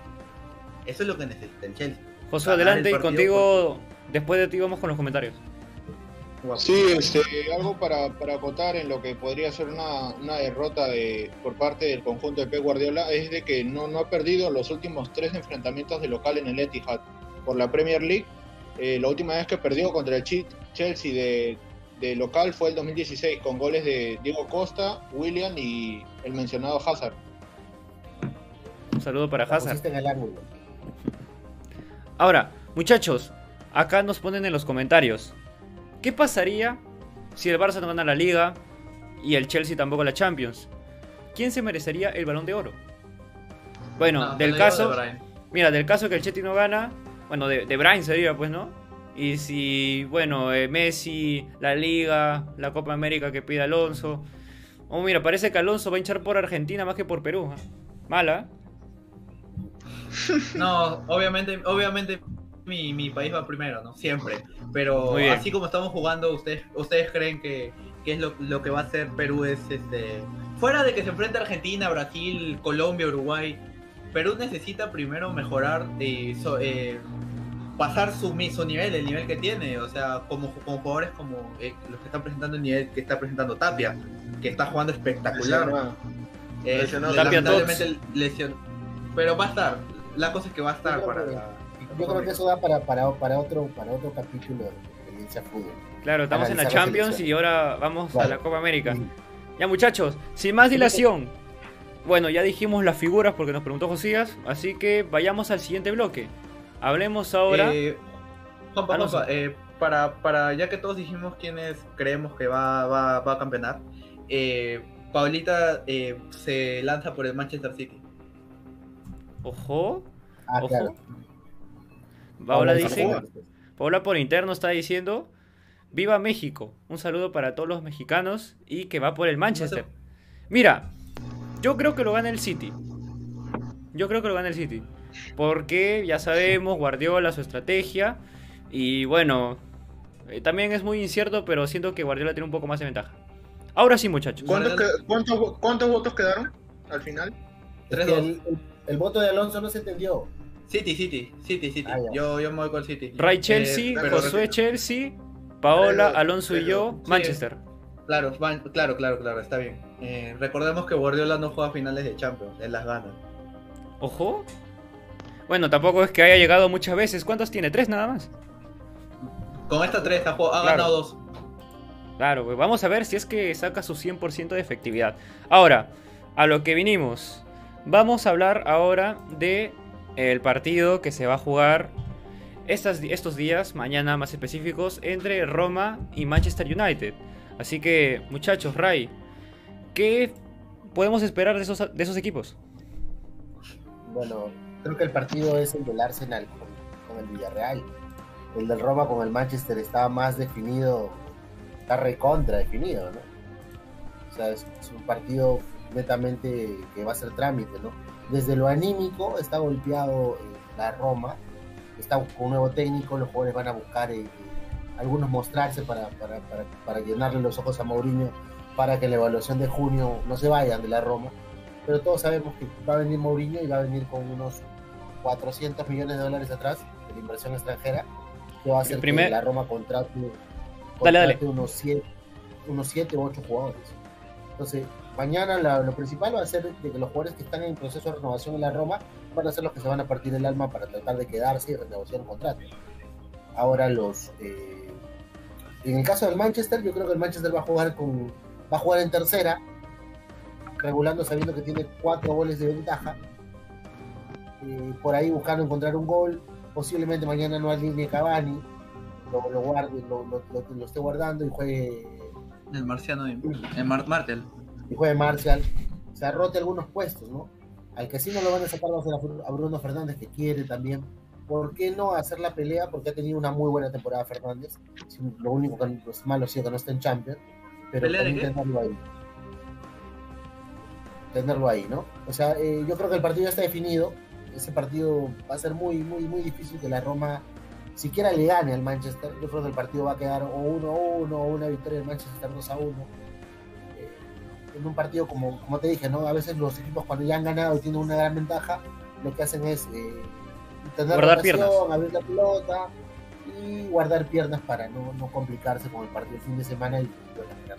Eso es lo que necesita el Chelsea. José, adelante el y contigo, después de ti vamos con los comentarios. Sí, este, algo para, para acotar en lo que podría ser una, una derrota de, por parte del conjunto de Pep Guardiola es de que no, no ha perdido los últimos tres enfrentamientos de local en el Etihad por la Premier League. Eh, la última vez que perdió contra el Chelsea de, de local fue el 2016 con goles de Diego Costa, William y el mencionado Hazard. Un saludo para Hazard. pusiste en el ángulo. Ahora, muchachos, acá nos ponen en los comentarios. ¿Qué pasaría si el Barça no gana la Liga y el Chelsea tampoco la Champions? ¿Quién se merecería el balón de oro? Bueno, No, del caso, de mira, del caso que el Chelsea no gana, bueno, de, de Brian sería, pues, ¿no? Y si, bueno, eh, Messi, la Liga, la Copa América que pide Alonso. Oh, mira, parece que Alonso va a hinchar por Argentina más que por Perú. ¿eh? Mala. ¿eh? No, obviamente, obviamente mi, mi país va primero, ¿no? Siempre. Pero así como estamos jugando, ¿ustedes, ustedes creen que, que es lo, lo que va a hacer Perú? Es este. Fuera de que se enfrente a Argentina, Brasil, Colombia, Uruguay, Perú necesita primero mejorar y so- eh, pasar su, su nivel, el nivel que tiene. O sea, como, como jugadores como eh, los que están presentando el nivel que está presentando Tapia, que está jugando espectacular. Lesionado. Eh, Lesionado. Tapia lesión. Pero va a estar. La cosa es que va a estar para. Yo creo que eso da para, para, para, otro, para otro capítulo de experiencia fútbol. Claro, estamos en la Champions y ahora vamos a la Copa América. Ya muchachos, sin más dilación. Bueno, ya dijimos las figuras porque nos preguntó Josías, así que vayamos al siguiente bloque. Hablemos ahora. Eh, Alonso. Juanpa, eh, para, para, ya que todos dijimos quiénes creemos que va, va, va a campeonar, eh, Paulita eh, se lanza por el Manchester City. Ojo. Ah, Ojo. claro. Paola dice. Paola por interno está diciendo, viva México. Un saludo para todos los mexicanos y que va por el Manchester. Mira, yo creo que lo gana el City. Yo creo que lo gana el City. Porque ya sabemos, Guardiola, su estrategia. Y bueno, eh, también es muy incierto, pero siento que Guardiola tiene un poco más de ventaja. Ahora sí, muchachos. ¿Cuántos, que- cuántos, cuántos votos quedaron al final? El- el voto de Alonso no se entendió. City, City, City, City. Ah, yo, yo me voy con City. Ray Eh, Chelsea, pero- Josué Chelsea, Paola, Pero- Alonso y yo, sí. Manchester. Claro, claro, claro, claro, está bien. Eh, recordemos que Guardiola no juega finales de Champions, él las gana. Ojo. Bueno, tampoco es que haya llegado muchas veces. ¿Cuántas tiene? ¿Tres nada más? Con esta tres ha, jugado- ha Claro. ganado dos. Claro, pues vamos a ver si es que saca su 100% de efectividad. Ahora, a lo que vinimos. Vamos a hablar ahora de el partido que se va a jugar estos días, mañana más específicos, entre Roma y Manchester United. Así que, muchachos, Ray, ¿qué podemos esperar de esos, equipos? Bueno, creo que el partido es el del Arsenal con, el Villarreal. El del Roma con el Manchester estaba más definido, está recontra definido, ¿no? O sea, es un partido netamente que va a ser trámite, ¿no? Desde lo anímico está golpeado eh, la Roma, está con un nuevo técnico, los jugadores van a buscar eh, eh, algunos mostrarse para, para, para, para llenarle los ojos a Mourinho para que la evaluación de junio no se vayan de la Roma pero todos sabemos que va a venir Mourinho y va a venir con unos 400 millones de dólares atrás de inversión extranjera, que va a hacer primer- que la Roma contrate, Dale, dale. contrate unos 7 unos siete u 8 jugadores. Entonces, mañana la- lo principal va a ser de que los jugadores que están en proceso de renovación en la Roma van a ser los que se van a partir el alma para tratar de quedarse y renegociar un contrato. Ahora los... eh, en el caso del Manchester, yo creo que el Manchester va a jugar con va a jugar en tercera, regulando sabiendo que tiene cuatro goles de ventaja. Eh, por ahí buscando encontrar un gol. Posiblemente mañana no alinee Cavani, lo, lo guarde, lo, lo- lo- lo esté guardando y juegue, El marciano, el Mar- Martel. Y juegue Marcial. Se rote algunos puestos, ¿no? Al que sí no lo van a sacar va a ser a Bruno Fernández, que quiere también. ¿Por qué no hacer la pelea? Porque ha tenido una muy buena temporada Fernández. Lo único que es malo ha sido que no está en Champions. Pero ¿Pelea de también qué? tenerlo ahí. Tenerlo ahí, ¿no? O sea, eh, yo creo que el partido ya está definido. Ese partido va a ser muy, muy, muy difícil que la Roma siquiera le gane al Manchester. Yo creo que el partido va a quedar o 1-1 o una victoria del Manchester 2-1. En un partido como, como te dije, ¿no? A veces los equipos cuando ya han ganado y tienen una gran ventaja, lo que hacen es eh, tener Guardar rotación, piernas. abrir la pelota y guardar piernas para no, no complicarse con el partido del fin de semana y la.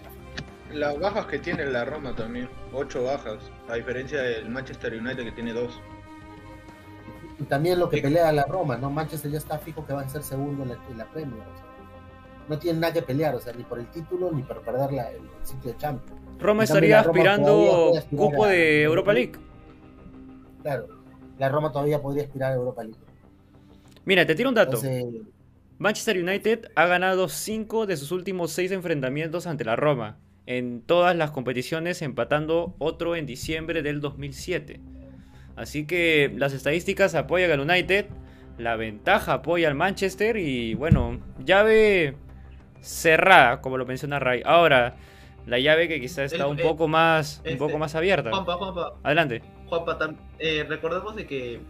Las bajas que tiene la Roma también, ocho bajas, a diferencia del Manchester United que tiene dos. Y también lo que pelea la Roma, ¿no? Manchester ya está fijo que va a ser segundo en la, en la Premier. o sea, no tiene nada que pelear, o sea, ni por el título ni por perder la- el sitio de Champions. Roma estaría Roma aspirando cupo de Europa League. Claro, la Roma todavía podría aspirar a Europa League. Mira, te tiro un dato. Entonces, Manchester United ha ganado 5 de sus últimos 6 enfrentamientos ante la Roma, en todas las competiciones, empatando otro en diciembre del 2007. Así que las estadísticas apoyan al United, la ventaja apoya al Manchester y bueno, llave cerrada, como lo menciona Ray. Ahora, la llave que quizá está El- un poco más, un este, poco más abierta. Juanpa, Juanpa, Adelante. Juanpa, tam- eh, recordemos de que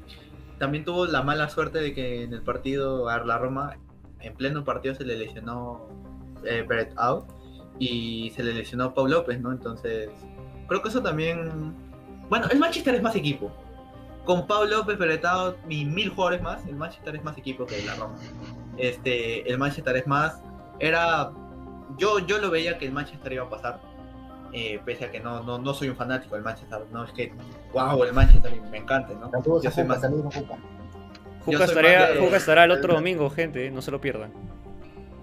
también tuvo la mala suerte de que en el partido a la Roma, en pleno partido se le lesionó eh, Brett Out y se le lesionó Paul López, ¿no? Entonces, creo que eso también. Bueno, el Manchester es más equipo. Con Paul López, Brett Out y mil jugadores más, el Manchester es más equipo que la Roma. Este, el Manchester es más. Era. Yo, yo lo veía que el Manchester iba a pasar. eh, pese a que no, no, no soy un fanático del Manchester, no es que, wow, el Manchester me encanta, ¿no? Yo soy Juca, más, Juca. Estará, de- Juca estará el otro domingo, gente, no se lo pierdan.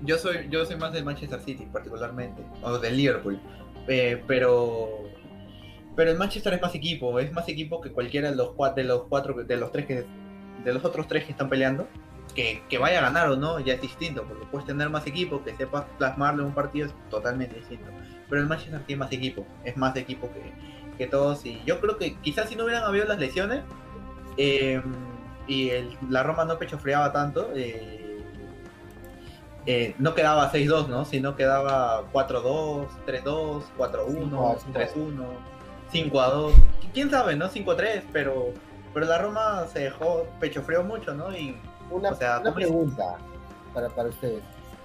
yo soy, yo soy más del Manchester City particularmente, o del Liverpool, Eh, pero pero el Manchester es más equipo, es más equipo que cualquiera de los cuatro, de los cuatro, de los tres que, de los otros tres que están peleando, que, que vaya a ganar o no ya es distinto, porque puedes tener más equipo, que sepas plasmarlo en un partido es totalmente distinto, pero el Manchester tiene más equipo, es más equipo que, que todos y yo creo que quizás si no hubieran habido las lesiones eh, y el- la Roma no pechofriaba tanto, eh, eh, no quedaba 6-2, ¿no? Sino quedaba 4-2, 3-2, 4-1, 3-1, 5-2. ¿Quién sabe, no? 5-3, pero, pero la Roma se dejó pecho frío mucho, ¿no? Y Una, O sea, una pregunta para, para ustedes.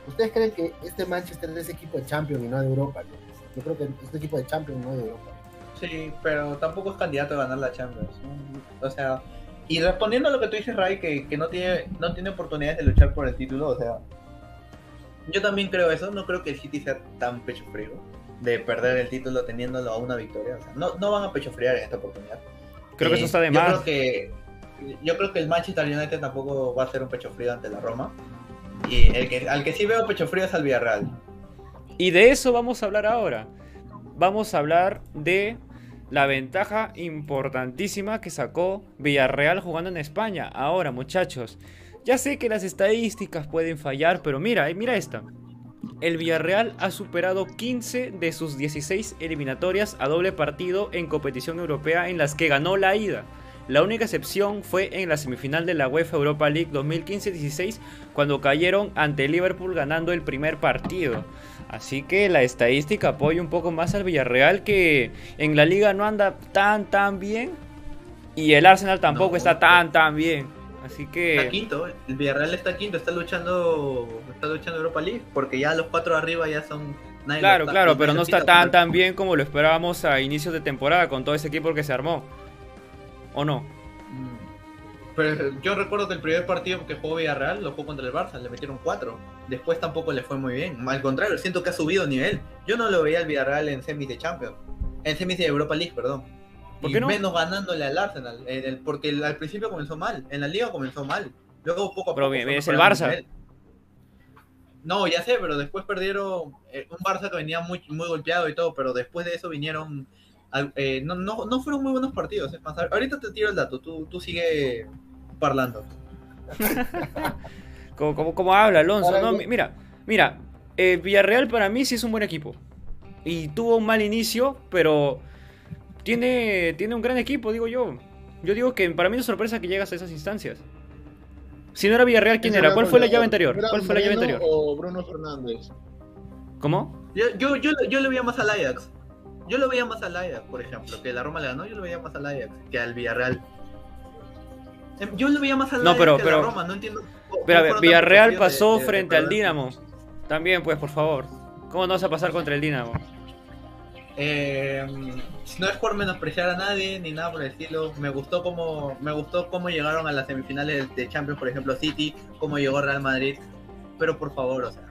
¿Ustedes creen que este Manchester es equipo de Champions y no de Europa? no? Yo creo que es equipo de Champions y no de Europa. sí, pero tampoco es candidato a ganar la Champions. ¿no? O sea, y respondiendo a lo que tú dices, Ray, que, que no, tiene, no tiene oportunidades de luchar por el título, o sea, yo también creo eso. No creo que el City sea tan pecho frío de perder el título teniéndolo a una victoria. O sea, no, no van a pecho friar en esta oportunidad. Creo que Eh, eso está de yo más. Creo que, yo creo que el Manchester United tampoco va a ser un pecho frío ante la Roma. Y el que, al que sí veo pecho frío es al Villarreal. Y de eso vamos a hablar ahora. Vamos a hablar de la ventaja importantísima que sacó Villarreal jugando en España. Ahora, muchachos, ya sé que las estadísticas pueden fallar, pero mira, eh, mira esta. El Villarreal ha superado 15 de sus 16 eliminatorias a doble partido en competición europea en las que ganó la ida. La única excepción fue en la semifinal de la UEFA Europa League 2015-16 cuando cayeron ante Liverpool ganando el primer partido. Así que la estadística apoya un poco más al Villarreal que en la liga no anda tan tan bien y el Arsenal tampoco No. está tan tan bien. Así Está que quinto, el Villarreal está quinto, está luchando, está luchando Europa League, porque ya los cuatro arriba ya son. nadie claro, está- claro, pero no está tan tan bien como lo esperábamos a inicios de temporada con todo ese equipo que se armó. ¿O no? Mm. Pero yo recuerdo que el primer partido que jugó Villarreal lo jugó contra el Barça, le metieron cuatro. Después tampoco le fue muy bien. Al contrario, siento que ha subido nivel. Yo no lo veía al Villarreal en semis de Champions, en semis de Europa League, perdón. ¿Por y qué no? menos ganándole al Arsenal, en el- porque el- al principio comenzó mal, en la liga comenzó mal. Luego poco a Pero poco. fue es el Barça. nivel. No, ya sé, pero después perdieron eh, un Barça que venía muy, muy golpeado y todo, pero después de eso vinieron. Eh, no, no, no fueron muy buenos partidos. Es más, ahorita te tiro el dato, tú, tú sigue parlando. *laughs* Como, como, como habla Alonso, ¿no? Mira, mira, eh, Villarreal para mí sí es un buen equipo. Y tuvo un mal inicio, pero tiene, tiene un gran equipo, digo yo. Yo digo que para mí es sorpresa que llegas a esas instancias. Si no era Villarreal, ¿quién era? ¿Cuál fue la llave anterior? ¿Era ¿Cuál fue la llave anterior? O Bruno Fernández. ¿Cómo? Yo, yo, yo, yo le veía más al Ajax. Yo lo veía más al Ajax, por ejemplo, que la Roma le ganó, yo lo veía más al Ajax que al Villarreal. Em, Yo lo veía más al No, Ajax pero- que a pero- la Roma, no entiendo. Pero a ver, Villarreal pasó de- de- de frente al. Dinamo. También, pues, por favor. ¿Cómo no vas a pasar contra el Dinamo? Eh, no es por menospreciar a nadie ni nada por el estilo. Me gustó cómo, me gustó cómo llegaron a las semifinales de Champions, por ejemplo, City, cómo llegó Real Madrid. Pero por favor, o sea,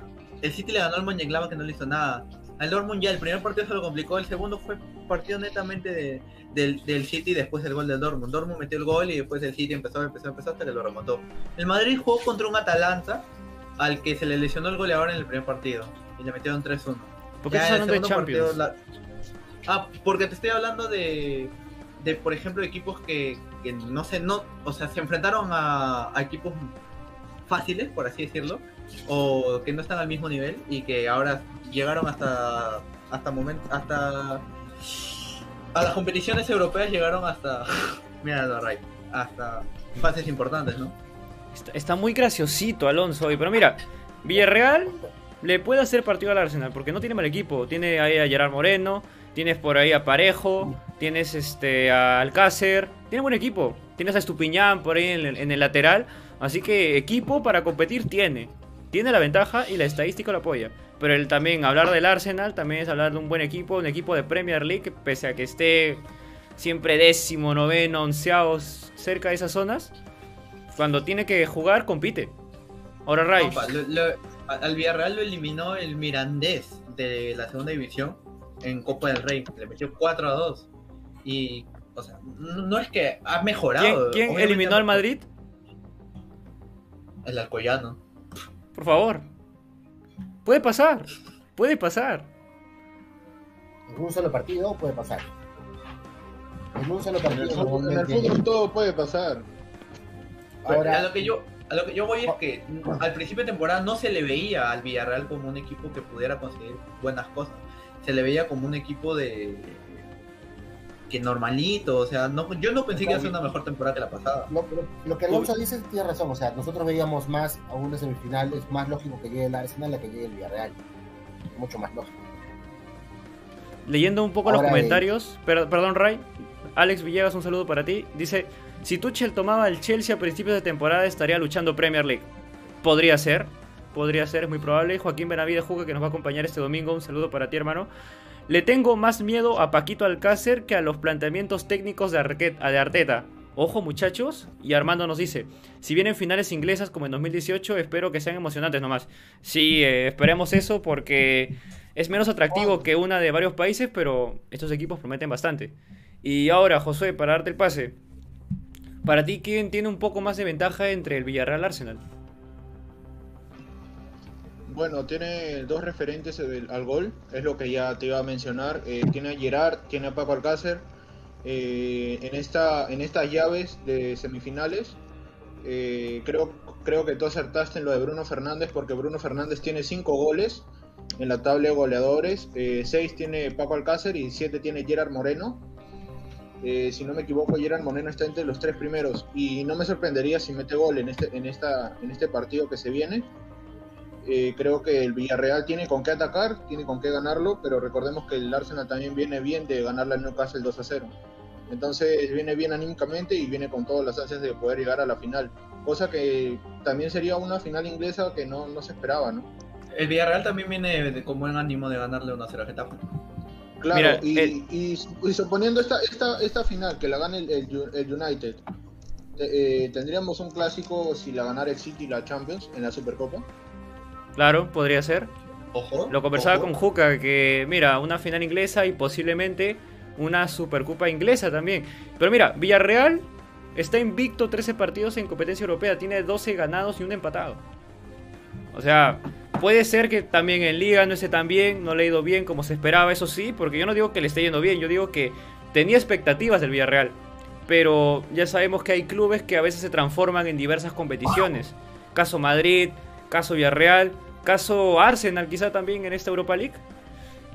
el City le ganó al Mönchengladbach que no le hizo nada. Al Dortmund ya el primer partido se lo complicó, el segundo fue partido netamente de- del, del City después del gol del Dortmund. Dortmund metió el gol y después el City empezó, empezó, empezó hasta que lo remontó. El Madrid jugó contra un Atalanta al que se le lesionó el goleador en el primer partido y le metieron 3-1. ¿Por qué Ya estás en el de partido, la- Ah, porque te estoy hablando de, de por ejemplo, equipos que, que no sé, no, o sea, se enfrentaron a, a equipos fáciles, por así decirlo, o que no están al mismo nivel y que ahora llegaron hasta hasta momento hasta a las competiciones europeas llegaron hasta *laughs* mira Ray, hasta fases importantes, ¿no? Está, está muy graciosito Alonso hoy, pero mira, Villarreal le puede hacer partido al Arsenal porque no tiene mal equipo. Tiene ahí a Gerard Moreno, tienes por ahí a Parejo, tienes este a Alcácer, tiene buen equipo. tienes a Estupiñán por ahí en el lateral, así que equipo para competir tiene. Tiene la ventaja y la estadística lo apoya. Pero el también hablar del Arsenal también es hablar de un buen equipo, un equipo de Premier League, pese a que esté siempre décimo, noveno, onceavo, cerca de esas zonas, cuando tiene que jugar, compite. Ahora Ray. Compa, lo- lo- al Villarreal lo eliminó el Mirandés de la segunda división en Copa del Rey. Le metió 4 a 2. Y, o sea, no es que ha ¿Quién, mejorado. quién eliminó al Madrid? El Alcoyano. Por favor. Puede pasar. Puede pasar. En un solo partido puede pasar. En un solo En partido el fútbol, en el fútbol todo puede pasar. Ahora- a lo que yo a lo que yo voy es que al principio de temporada no se le veía al Villarreal como un equipo que pudiera conseguir buenas cosas. Se le veía como un equipo de que normalito, o sea, no, yo no pensé que iba a ser una mejor temporada que la pasada. Lo, lo- lo que Alonso dice tiene razón, o sea, nosotros veíamos más a una semifinal, es más lógico que llegue el Arsenal a que llegue el Villarreal. Mucho más lógico. Leyendo un poco Ahora, los comentarios, per- perdón Ray, Alex Villegas, un saludo para ti. Dice, si Tuchel tomaba el Chelsea a principios de temporada estaría luchando Premier League. Podría ser, podría ser, es muy probable. Joaquín Benavides Juga que nos va a acompañar este domingo, un saludo para ti hermano. Le tengo más miedo a Paquito Alcácer que a los planteamientos técnicos de, Arteta. Ojo muchachos, y Armando nos dice, si vienen finales inglesas como en 2018, espero que sean emocionantes nomás. Sí, eh, esperemos eso porque es menos atractivo que una de varios países, pero estos equipos prometen bastante. Y ahora, Josué, para darte el pase, para ti, ¿quién tiene un poco más de ventaja entre el Villarreal y Arsenal? Bueno, tiene dos referentes al gol, es lo que ya te iba a mencionar. Eh, tiene a Gerard, tiene a Paco Alcácer. Eh, en, esta, en estas llaves de semifinales, eh, creo, creo que tú acertaste en lo de Bruno Fernández, porque Bruno Fernández tiene cinco goles en la tabla de goleadores. Eh, seis tiene Paco Alcácer y siete tiene Gerard Moreno. Eh, si no me equivoco, Gerard Moreno está entre los tres primeros. Y no me sorprendería si mete gol en este, en esta, en este partido que se viene. Eh, creo que el Villarreal tiene con qué atacar, tiene con qué ganarlo, pero recordemos que el Arsenal también viene bien de ganarle al Newcastle 2 a 0. Entonces viene bien anímicamente y viene con todas las ansias de poder llegar a la final. Cosa que también sería una final inglesa que no, no se esperaba, ¿no? El Villarreal también viene de, con buen ánimo de ganarle 1-0 a Getafe. Claro, Mira, y, el- y y suponiendo esta, esta, esta final que la gane el, el United, te- eh, tendríamos un clásico si la ganara el City la Champions en la Supercopa. Claro, podría ser. Ojo. Lo conversaba ojo. con Juca, que mira, una final inglesa y posiblemente una Supercopa inglesa también. Pero mira, Villarreal está invicto 13 partidos en competencia europea, tiene 12 ganados y un empatado. O sea, puede ser que también en liga no esté tan bien, no le ha ido bien como se esperaba, eso sí, porque yo no digo que le esté yendo bien, yo digo que tenía expectativas del Villarreal. Pero ya sabemos que hay clubes que a veces se transforman en diversas competiciones. Caso Madrid, caso Villarreal, caso Arsenal quizá también en esta Europa League.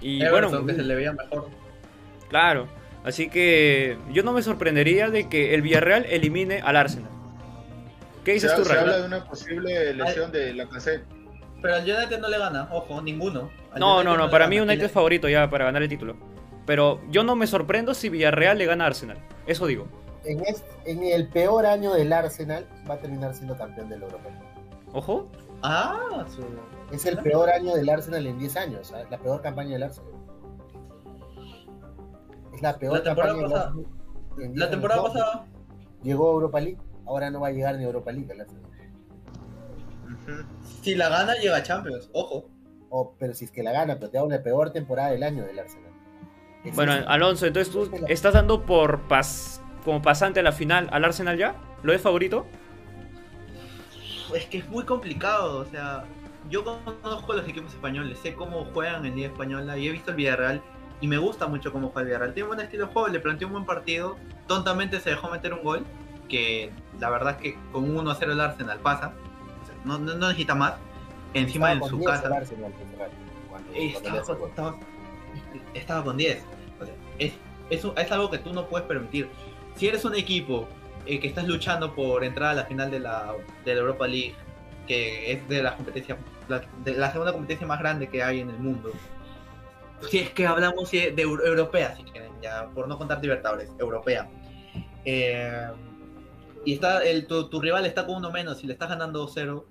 Y Everton, bueno, que se le veía mejor. claro. Así que yo no me sorprendería de que el Villarreal elimine al Arsenal. ¿Qué dices se, tú, se Ray? habla de una posible lesión de la cassette. Pero al United no le gana, ojo, ninguno. Al No, United no, no, para mí United es favorito ya para ganar el título. Pero yo no me sorprendo si Villarreal le gana a Arsenal. Eso digo. En, este- en el peor año del Arsenal va a terminar siendo campeón del Europa. Ojo. Ah, su... Es el peor año del Arsenal en 10 años, ¿sabes? la peor campaña del Arsenal. Es la peor La temporada campaña del Arsenal en 10 La temporada pasada, Llegó a Europa League, ahora no va a llegar ni a Europa League el Arsenal. Si la gana, llega a Champions, ojo. O, pero si es que la gana, pero te da una peor temporada del año del Arsenal. Es Bueno. Alonso, entonces tú estás dando por pas como pasante a la final al Arsenal ya. ¿Lo es favorito? Es que es muy complicado, o sea, yo conozco los equipos españoles, sé cómo juegan en Liga Española y he visto el Villarreal y me gusta mucho cómo juega el Villarreal. Tiene un buen estilo de juego, le planteó un buen partido, tontamente se dejó meter un gol, que la verdad es que con un 1-0 el Arsenal pasa, o sea, no, no- necesita más, encima Estaba en su 10 el casa. Arsenal, Ferrari, cuando- Eh, cuando estaba, con, gol. estaba, estaba con 10. O sea, es, es, un- es algo que tú no puedes permitir. Si eres un equipo eh, que estás luchando por entrar a la final de la, de la Europa League, que es de la de la segunda competencia más grande que hay en el mundo. Si es que hablamos de euro- europea, si quieren, ya, por no contar Libertadores, europea. Eh, y está el, tu, tu rival está con uno menos y le estás ganando 2-0,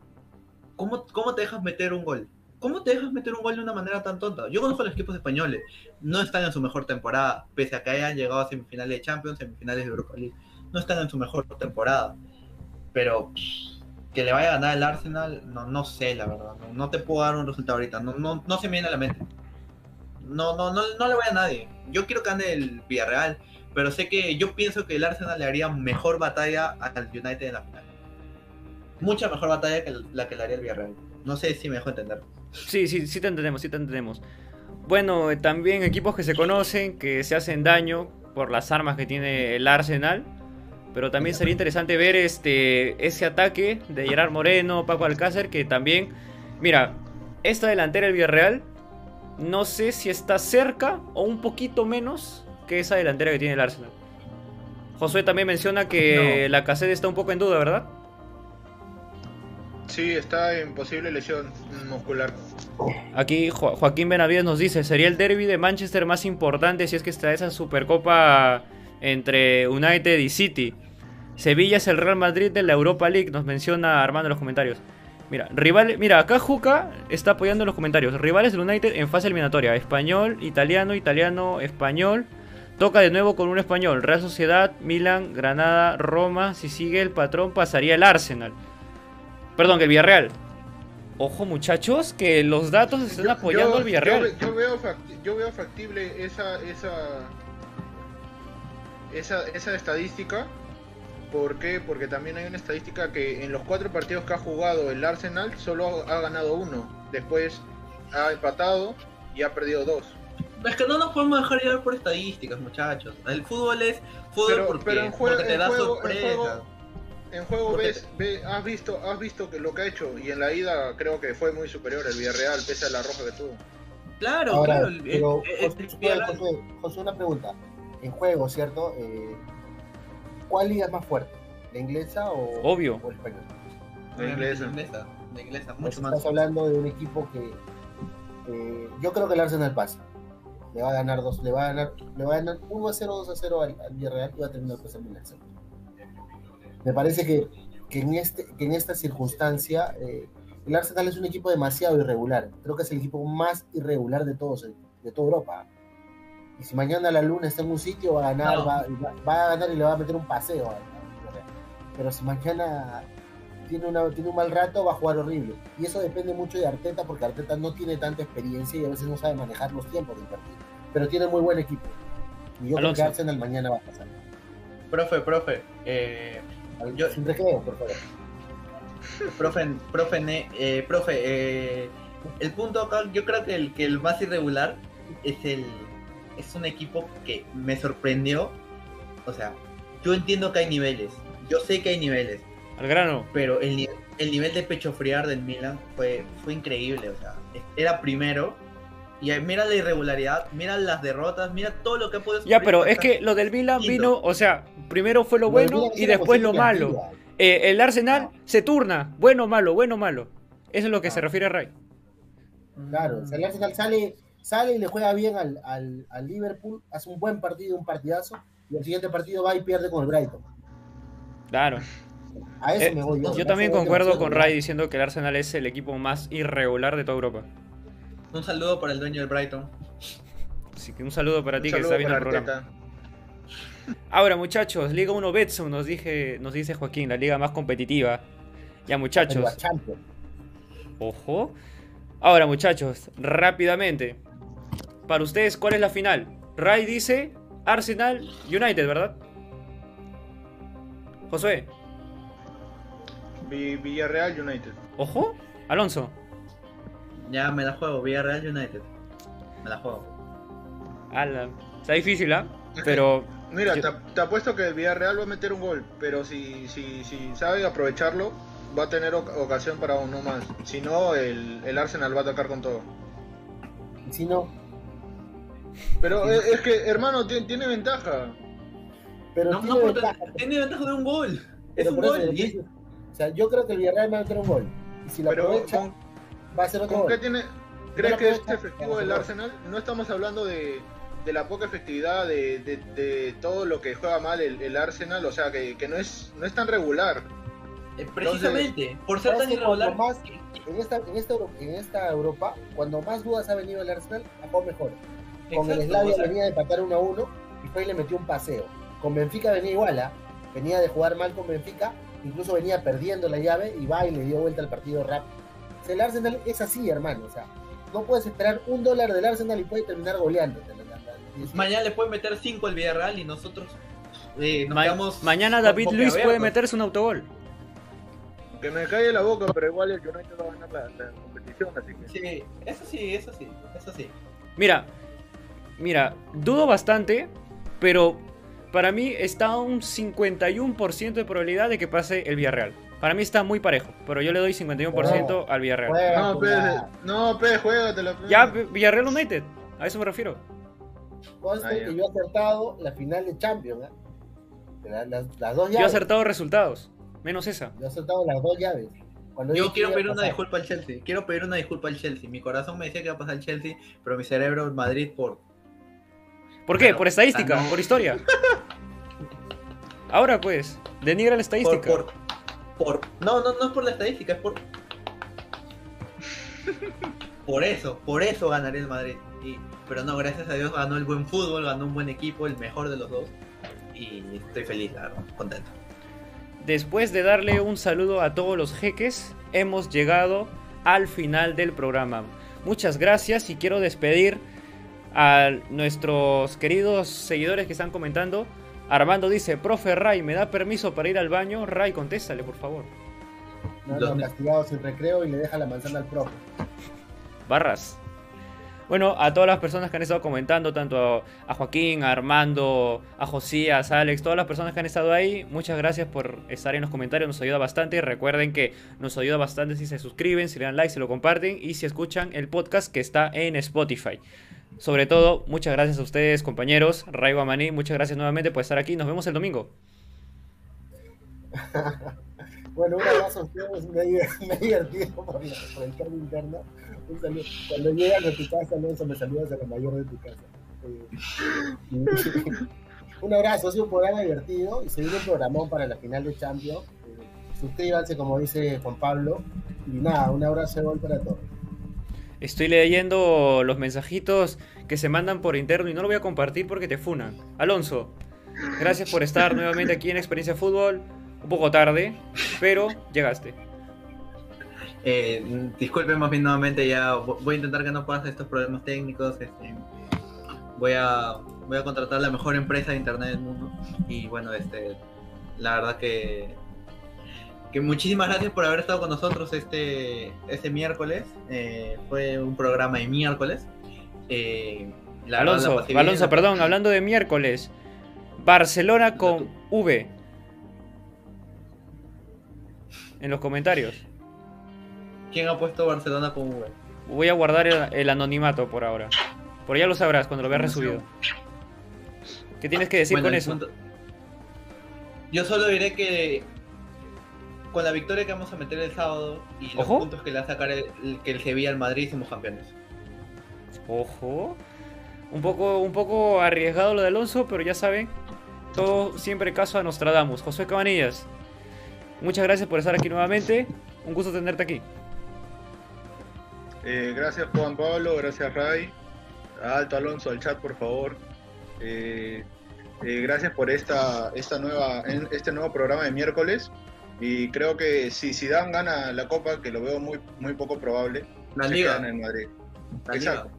¿cómo, ¿cómo te dejas meter un gol? ¿Cómo te dejas meter un gol de una manera tan tonta? Yo conozco a los equipos españoles, no están en su mejor temporada, pese a que hayan llegado a semifinales de Champions, semifinales de Europa League, no están en su mejor temporada. Pero que le vaya a ganar el Arsenal, no, no sé, la verdad, no, no te puedo dar un resultado ahorita, no, no, no se me viene a la mente. No, no, no, no le voy a nadie. Yo quiero que gane el Villarreal, pero sé que yo pienso que el Arsenal le haría mejor batalla al United en la final. Mucha mejor batalla que la que le haría el Villarreal. No sé si me dejo entender. Sí, sí, sí te entendemos, sí te entendemos. Bueno, eh, también equipos que se conocen, que se hacen daño por las armas que tiene el Arsenal. Pero también sería interesante ver este ese ataque de Gerard Moreno, Paco Alcácer, que también, mira, esta delantera del Villarreal, no sé si está cerca o un poquito menos que esa delantera que tiene el Arsenal. Josué también menciona que la caseta está un poco en duda, ¿verdad? Sí, está en posible lesión muscular. Aquí Jo- Joaquín Benavides nos dice, sería el derby de Manchester más importante si es que está esa supercopa entre United y City. Sevilla es el Real Madrid de la Europa League, nos menciona Armando en los comentarios. Mira, rival, mira, acá Juca está apoyando en los comentarios. Rivales del United en fase eliminatoria. Español, italiano, italiano, español. Toca de nuevo con un español. Real Sociedad, Milan, Granada, Roma. Si sigue el patrón pasaría el Arsenal. Perdón, que el Villarreal. Ojo muchachos, que los datos están Yo- apoyando al Villarreal. Yo, ve- yo veo yo veo factible esa, esa, esa, esa estadística. ¿Por qué? Porque también hay una estadística que en los cuatro partidos que ha jugado el Arsenal solo ha ganado uno. Después ha empatado y ha perdido dos. Es que no nos podemos dejar llevar por estadísticas, muchachos. El fútbol es fútbol Pero- porque, pero en juego- porque te en da juego- en sorpresa. juego- En juego ves, ve- has visto, has visto que lo que ha hecho y en la ida creo que fue muy superior el Villarreal pese a la roja que tuvo. Claro, Ahora, claro. el- pero el- Josué, una pregunta. En juego, ¿cierto? Eh, ¿Cuál liga es más fuerte? ¿La inglesa o, Obvio. o el español? La inglesa. La inglesa, la inglesa, Pues mucho más. estás hablando de un equipo que eh, yo creo que el Arsenal pasa. Le va a ganar dos, le va a ganar, le va a ganar 1 a 0, 2 a 0 al, al Villarreal y va a terminar pasando el Arsenal. Me parece que, que en este, que en esta circunstancia eh, el Arsenal es un equipo demasiado irregular. Creo que es el equipo más irregular de todos, de toda Europa. Y si mañana la luna está en un sitio, va a ganar, No. va, va- va a ganar y le va a meter un paseo. Pero si mañana tiene, una, tiene un mal rato, va a jugar horrible. Y eso depende mucho de Arteta, porque Arteta no tiene tanta experiencia y a veces no sabe manejar los tiempos del partido. Pero tiene muy buen equipo. Y yo Alonso. creo que Arsenal mañana va a pasar. Profe, profe, eh, Yo- Sin recreo, por favor. profe, profe, ne- eh, profe, eh, el punto acá, yo creo que el, que el más irregular es el, es un equipo que me sorprendió. O sea, yo entiendo que hay niveles, yo sé que hay niveles, Al grano. pero el, el nivel de pecho friar del Milan fue, fue increíble. O sea, era primero. Y mira la irregularidad, mira las derrotas, mira todo lo que ha podido Ya, pero es que lo del Milan vino, o sea, primero fue lo bueno y después lo malo. Eh, el Arsenal se turna, bueno, malo, bueno, malo. Eso es lo que se refiere a Ray. Claro, o sea, el Arsenal sale, sale y le juega bien al, al, al Liverpool, hace un buen partido, un partidazo, y el siguiente partido va y pierde con el Brighton. Claro. A eso Eh, me voy yo. Yo también concuerdo con. Ray diciendo que el Arsenal es el equipo más irregular de toda Europa. Un saludo para el dueño del Brighton. Así que un saludo para ti que está viendo el programa. Ahora, muchachos, Liga 1 Betson nos, dije, nos dice Joaquín, la liga más competitiva. Ya, muchachos. Ojo. Ahora, muchachos, rápidamente. Para ustedes, ¿cuál es la final? Ray dice Arsenal United, ¿verdad? Josué. Vi- Villarreal United. Ojo. Alonso. Ya me la juego, Villarreal United. Me la juego. Ala. Está difícil, ¿ah? Pero. Mira, Yo- te, apuesto que el Villarreal va a meter un gol, pero si, si, si sabe aprovecharlo, va a tener oc- ocasión para uno más. Si no, el, el Arsenal va a atacar con todo. Si no, Pero es, es que, hermano, tiene, tiene ventaja. pero No, tiene no, ventaja. tiene ventaja de un gol. Es Pero un por eso, gol. y- O sea, yo creo que el Villarreal va a meter un gol. Y si lo Pero aprovecha, ¿con, va a ser otro con qué gol. tiene, ¿crees que es efectivo a el. Arsenal? No estamos hablando de, de la poca efectividad de, de- de todo lo que juega mal el, el Arsenal, o sea, que, que no, es, no es tan regular. Eh, precisamente, por ser tan irregular. más- en esta, en, esta, Euro- en esta Europa, cuando más dudas ha venido el Arsenal, ha jugado mejor. Con el Slavia o sea, venía de empatar 1 a 1 y fue y le metió un paseo. Con Benfica venía igual, ¿ah? venía de jugar mal con Benfica, incluso venía perdiendo la llave y va y le dio vuelta al partido rápido. O sea, el Arsenal es así, hermano. O sea, no puedes esperar un dólar del Arsenal y puede terminar goleando. Mañana le pueden meter 5 al Villarreal y nosotros eh, nos Ma- quedamos mañana David Luis puede meterse un autogol. Que me cae la boca, pero igual el United va a ganar la, la competición, así que... Sí, eso sí, eso sí, eso sí. Mira, mira, dudo bastante, pero para mí está un 51% de probabilidad de que pase el Villarreal. Para mí está muy parejo, pero yo le doy 51% al Villarreal. No, pe, no, pe, juégatela. pe. Ya, Villarreal United, a eso me refiero. Conste Ah, que yo he acertado la final de Champions. La- las, las dos llaves. Yo he acertado resultados, menos esa. Yo he acertado las dos llaves. Cuando Yo quiero pedir una pasar. disculpa al Chelsea. Quiero pedir una disculpa al Chelsea. Mi corazón me decía que iba a pasar el Chelsea, pero mi cerebro el Madrid por ¿Por qué? Claro, por estadística, ah, no. por historia. Ahora pues, denigra la por, estadística. por, por- no, no, no es por la estadística, es por por eso, por eso ganaré el Madrid. Y, pero no, gracias a Dios ganó el buen fútbol, ganó un buen equipo, el mejor de los dos. Y estoy feliz, la verdad, contento. Después de darle un saludo a todos los jeques, hemos llegado al final del programa. Muchas gracias y quiero despedir a nuestros queridos seguidores que están comentando. Armando dice, profe Ray, ¿me da permiso para ir al baño? Ray, contéstale, por favor. No, no, castigado sin recreo y le deja la manzana al profe. Barras. Bueno, a todas las personas que han estado comentando, tanto a, a Joaquín, a Armando, a Josías, a Alex, todas las personas que han estado ahí, muchas gracias por estar en los comentarios, nos ayuda bastante. Recuerden que nos ayuda bastante si se suscriben, si le dan like, si lo comparten y si escuchan el podcast que está en Spotify. Sobre todo, muchas gracias a ustedes, compañeros. Ray Guamaní, muchas gracias nuevamente por estar aquí. Nos vemos el domingo. *laughs* Bueno, un abrazo a ustedes, me, he- *laughs* divertido por, el cambio interno. Un saludo. Cuando llegas a tu casa, Alonso, me saludas a la mayor de tu casa. Eh, *laughs* un abrazo, ha sido un programa divertido y se viene un programón para la final de Champions. Eh, suscríbanse, como dice Juan Pablo. Y nada, un abrazo de gol para todos. Estoy leyendo los mensajitos que se mandan por interno y no lo voy a compartir porque te funan. Alonso, gracias por estar nuevamente aquí en Experiencia Fútbol. Un poco tarde, pero llegaste. Eh, disculpen más bien nuevamente, ya vo- voy a intentar que no pase estos problemas técnicos. este, voy a voy a contratar la mejor empresa de internet del mundo. Y bueno, este la verdad que que muchísimas gracias por haber estado con nosotros este este miércoles. Eh, fue un programa de miércoles. Eh, la verdad la Alonso, Alonso, perdón, hablando de miércoles. Barcelona con V. En los comentarios. ¿Quién ha puesto Barcelona con V? Voy a guardar el, el anonimato por ahora. Por ya lo sabrás cuando lo veas resubido. ¿Qué tienes que decir Bueno, con eso? punto- Yo solo diré que con la victoria que vamos a meter el sábado y los Ojo. puntos que le va a sacar el, el- que el Sevilla al Madrid somos campeones. Ojo. Un poco, un poco arriesgado lo de Alonso, pero ya saben, todo siempre caso a Nostradamus. José Cabanillas, muchas gracias por estar aquí nuevamente. Un gusto tenerte aquí. Eh, gracias Juan Pablo, gracias Ray, a Alto Alonso al chat por favor. Eh, eh, gracias por esta, esta nueva, en- este nuevo programa de miércoles. Y creo que si Zidane gana la Copa, que lo veo muy, muy poco probable, La se liga. en Madrid. La Exacto.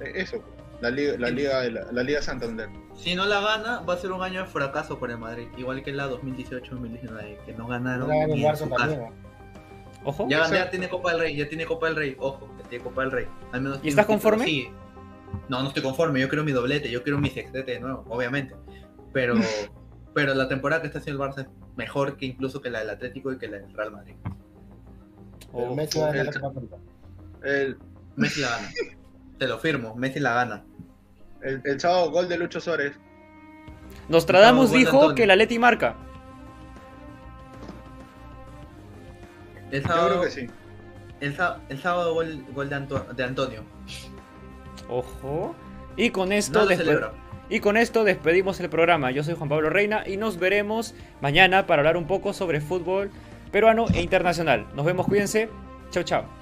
Eh, Eso, la liga, la liga, de la, la liga Santander. Si no la gana, va a ser un año de fracaso para el Madrid. Igual que la 2018-2019, que no ganaron el ni en su casa. Ojo. Ya, ya tiene Copa del Rey, ya tiene Copa del Rey, ojo, ya tiene Copa del Rey. Al menos ¿Y estás conforme? sí. No, no estoy conforme, yo quiero mi doblete, yo quiero mi sextete de nuevo, obviamente. Pero, *laughs* pero la temporada que está haciendo el Barça es mejor que incluso que la del Atlético y que la del Real Madrid. Pero Ojo. Messi va a ganar el-. El, Messi la gana. Te lo firmo, Messi la gana. el, el sábado gol de Lucho Suárez. Nostradamus dijo que la Leti marca. El Yo sábado, creo que sí. el, sá- el sábado gol, gol de, Anto- de Antonio. Ojo. Y con esto No celebro. Y con esto despedimos el programa. Yo soy Juan Pablo Reina y nos veremos mañana para hablar un poco sobre fútbol peruano e internacional. Nos vemos, cuídense. Chau, chau.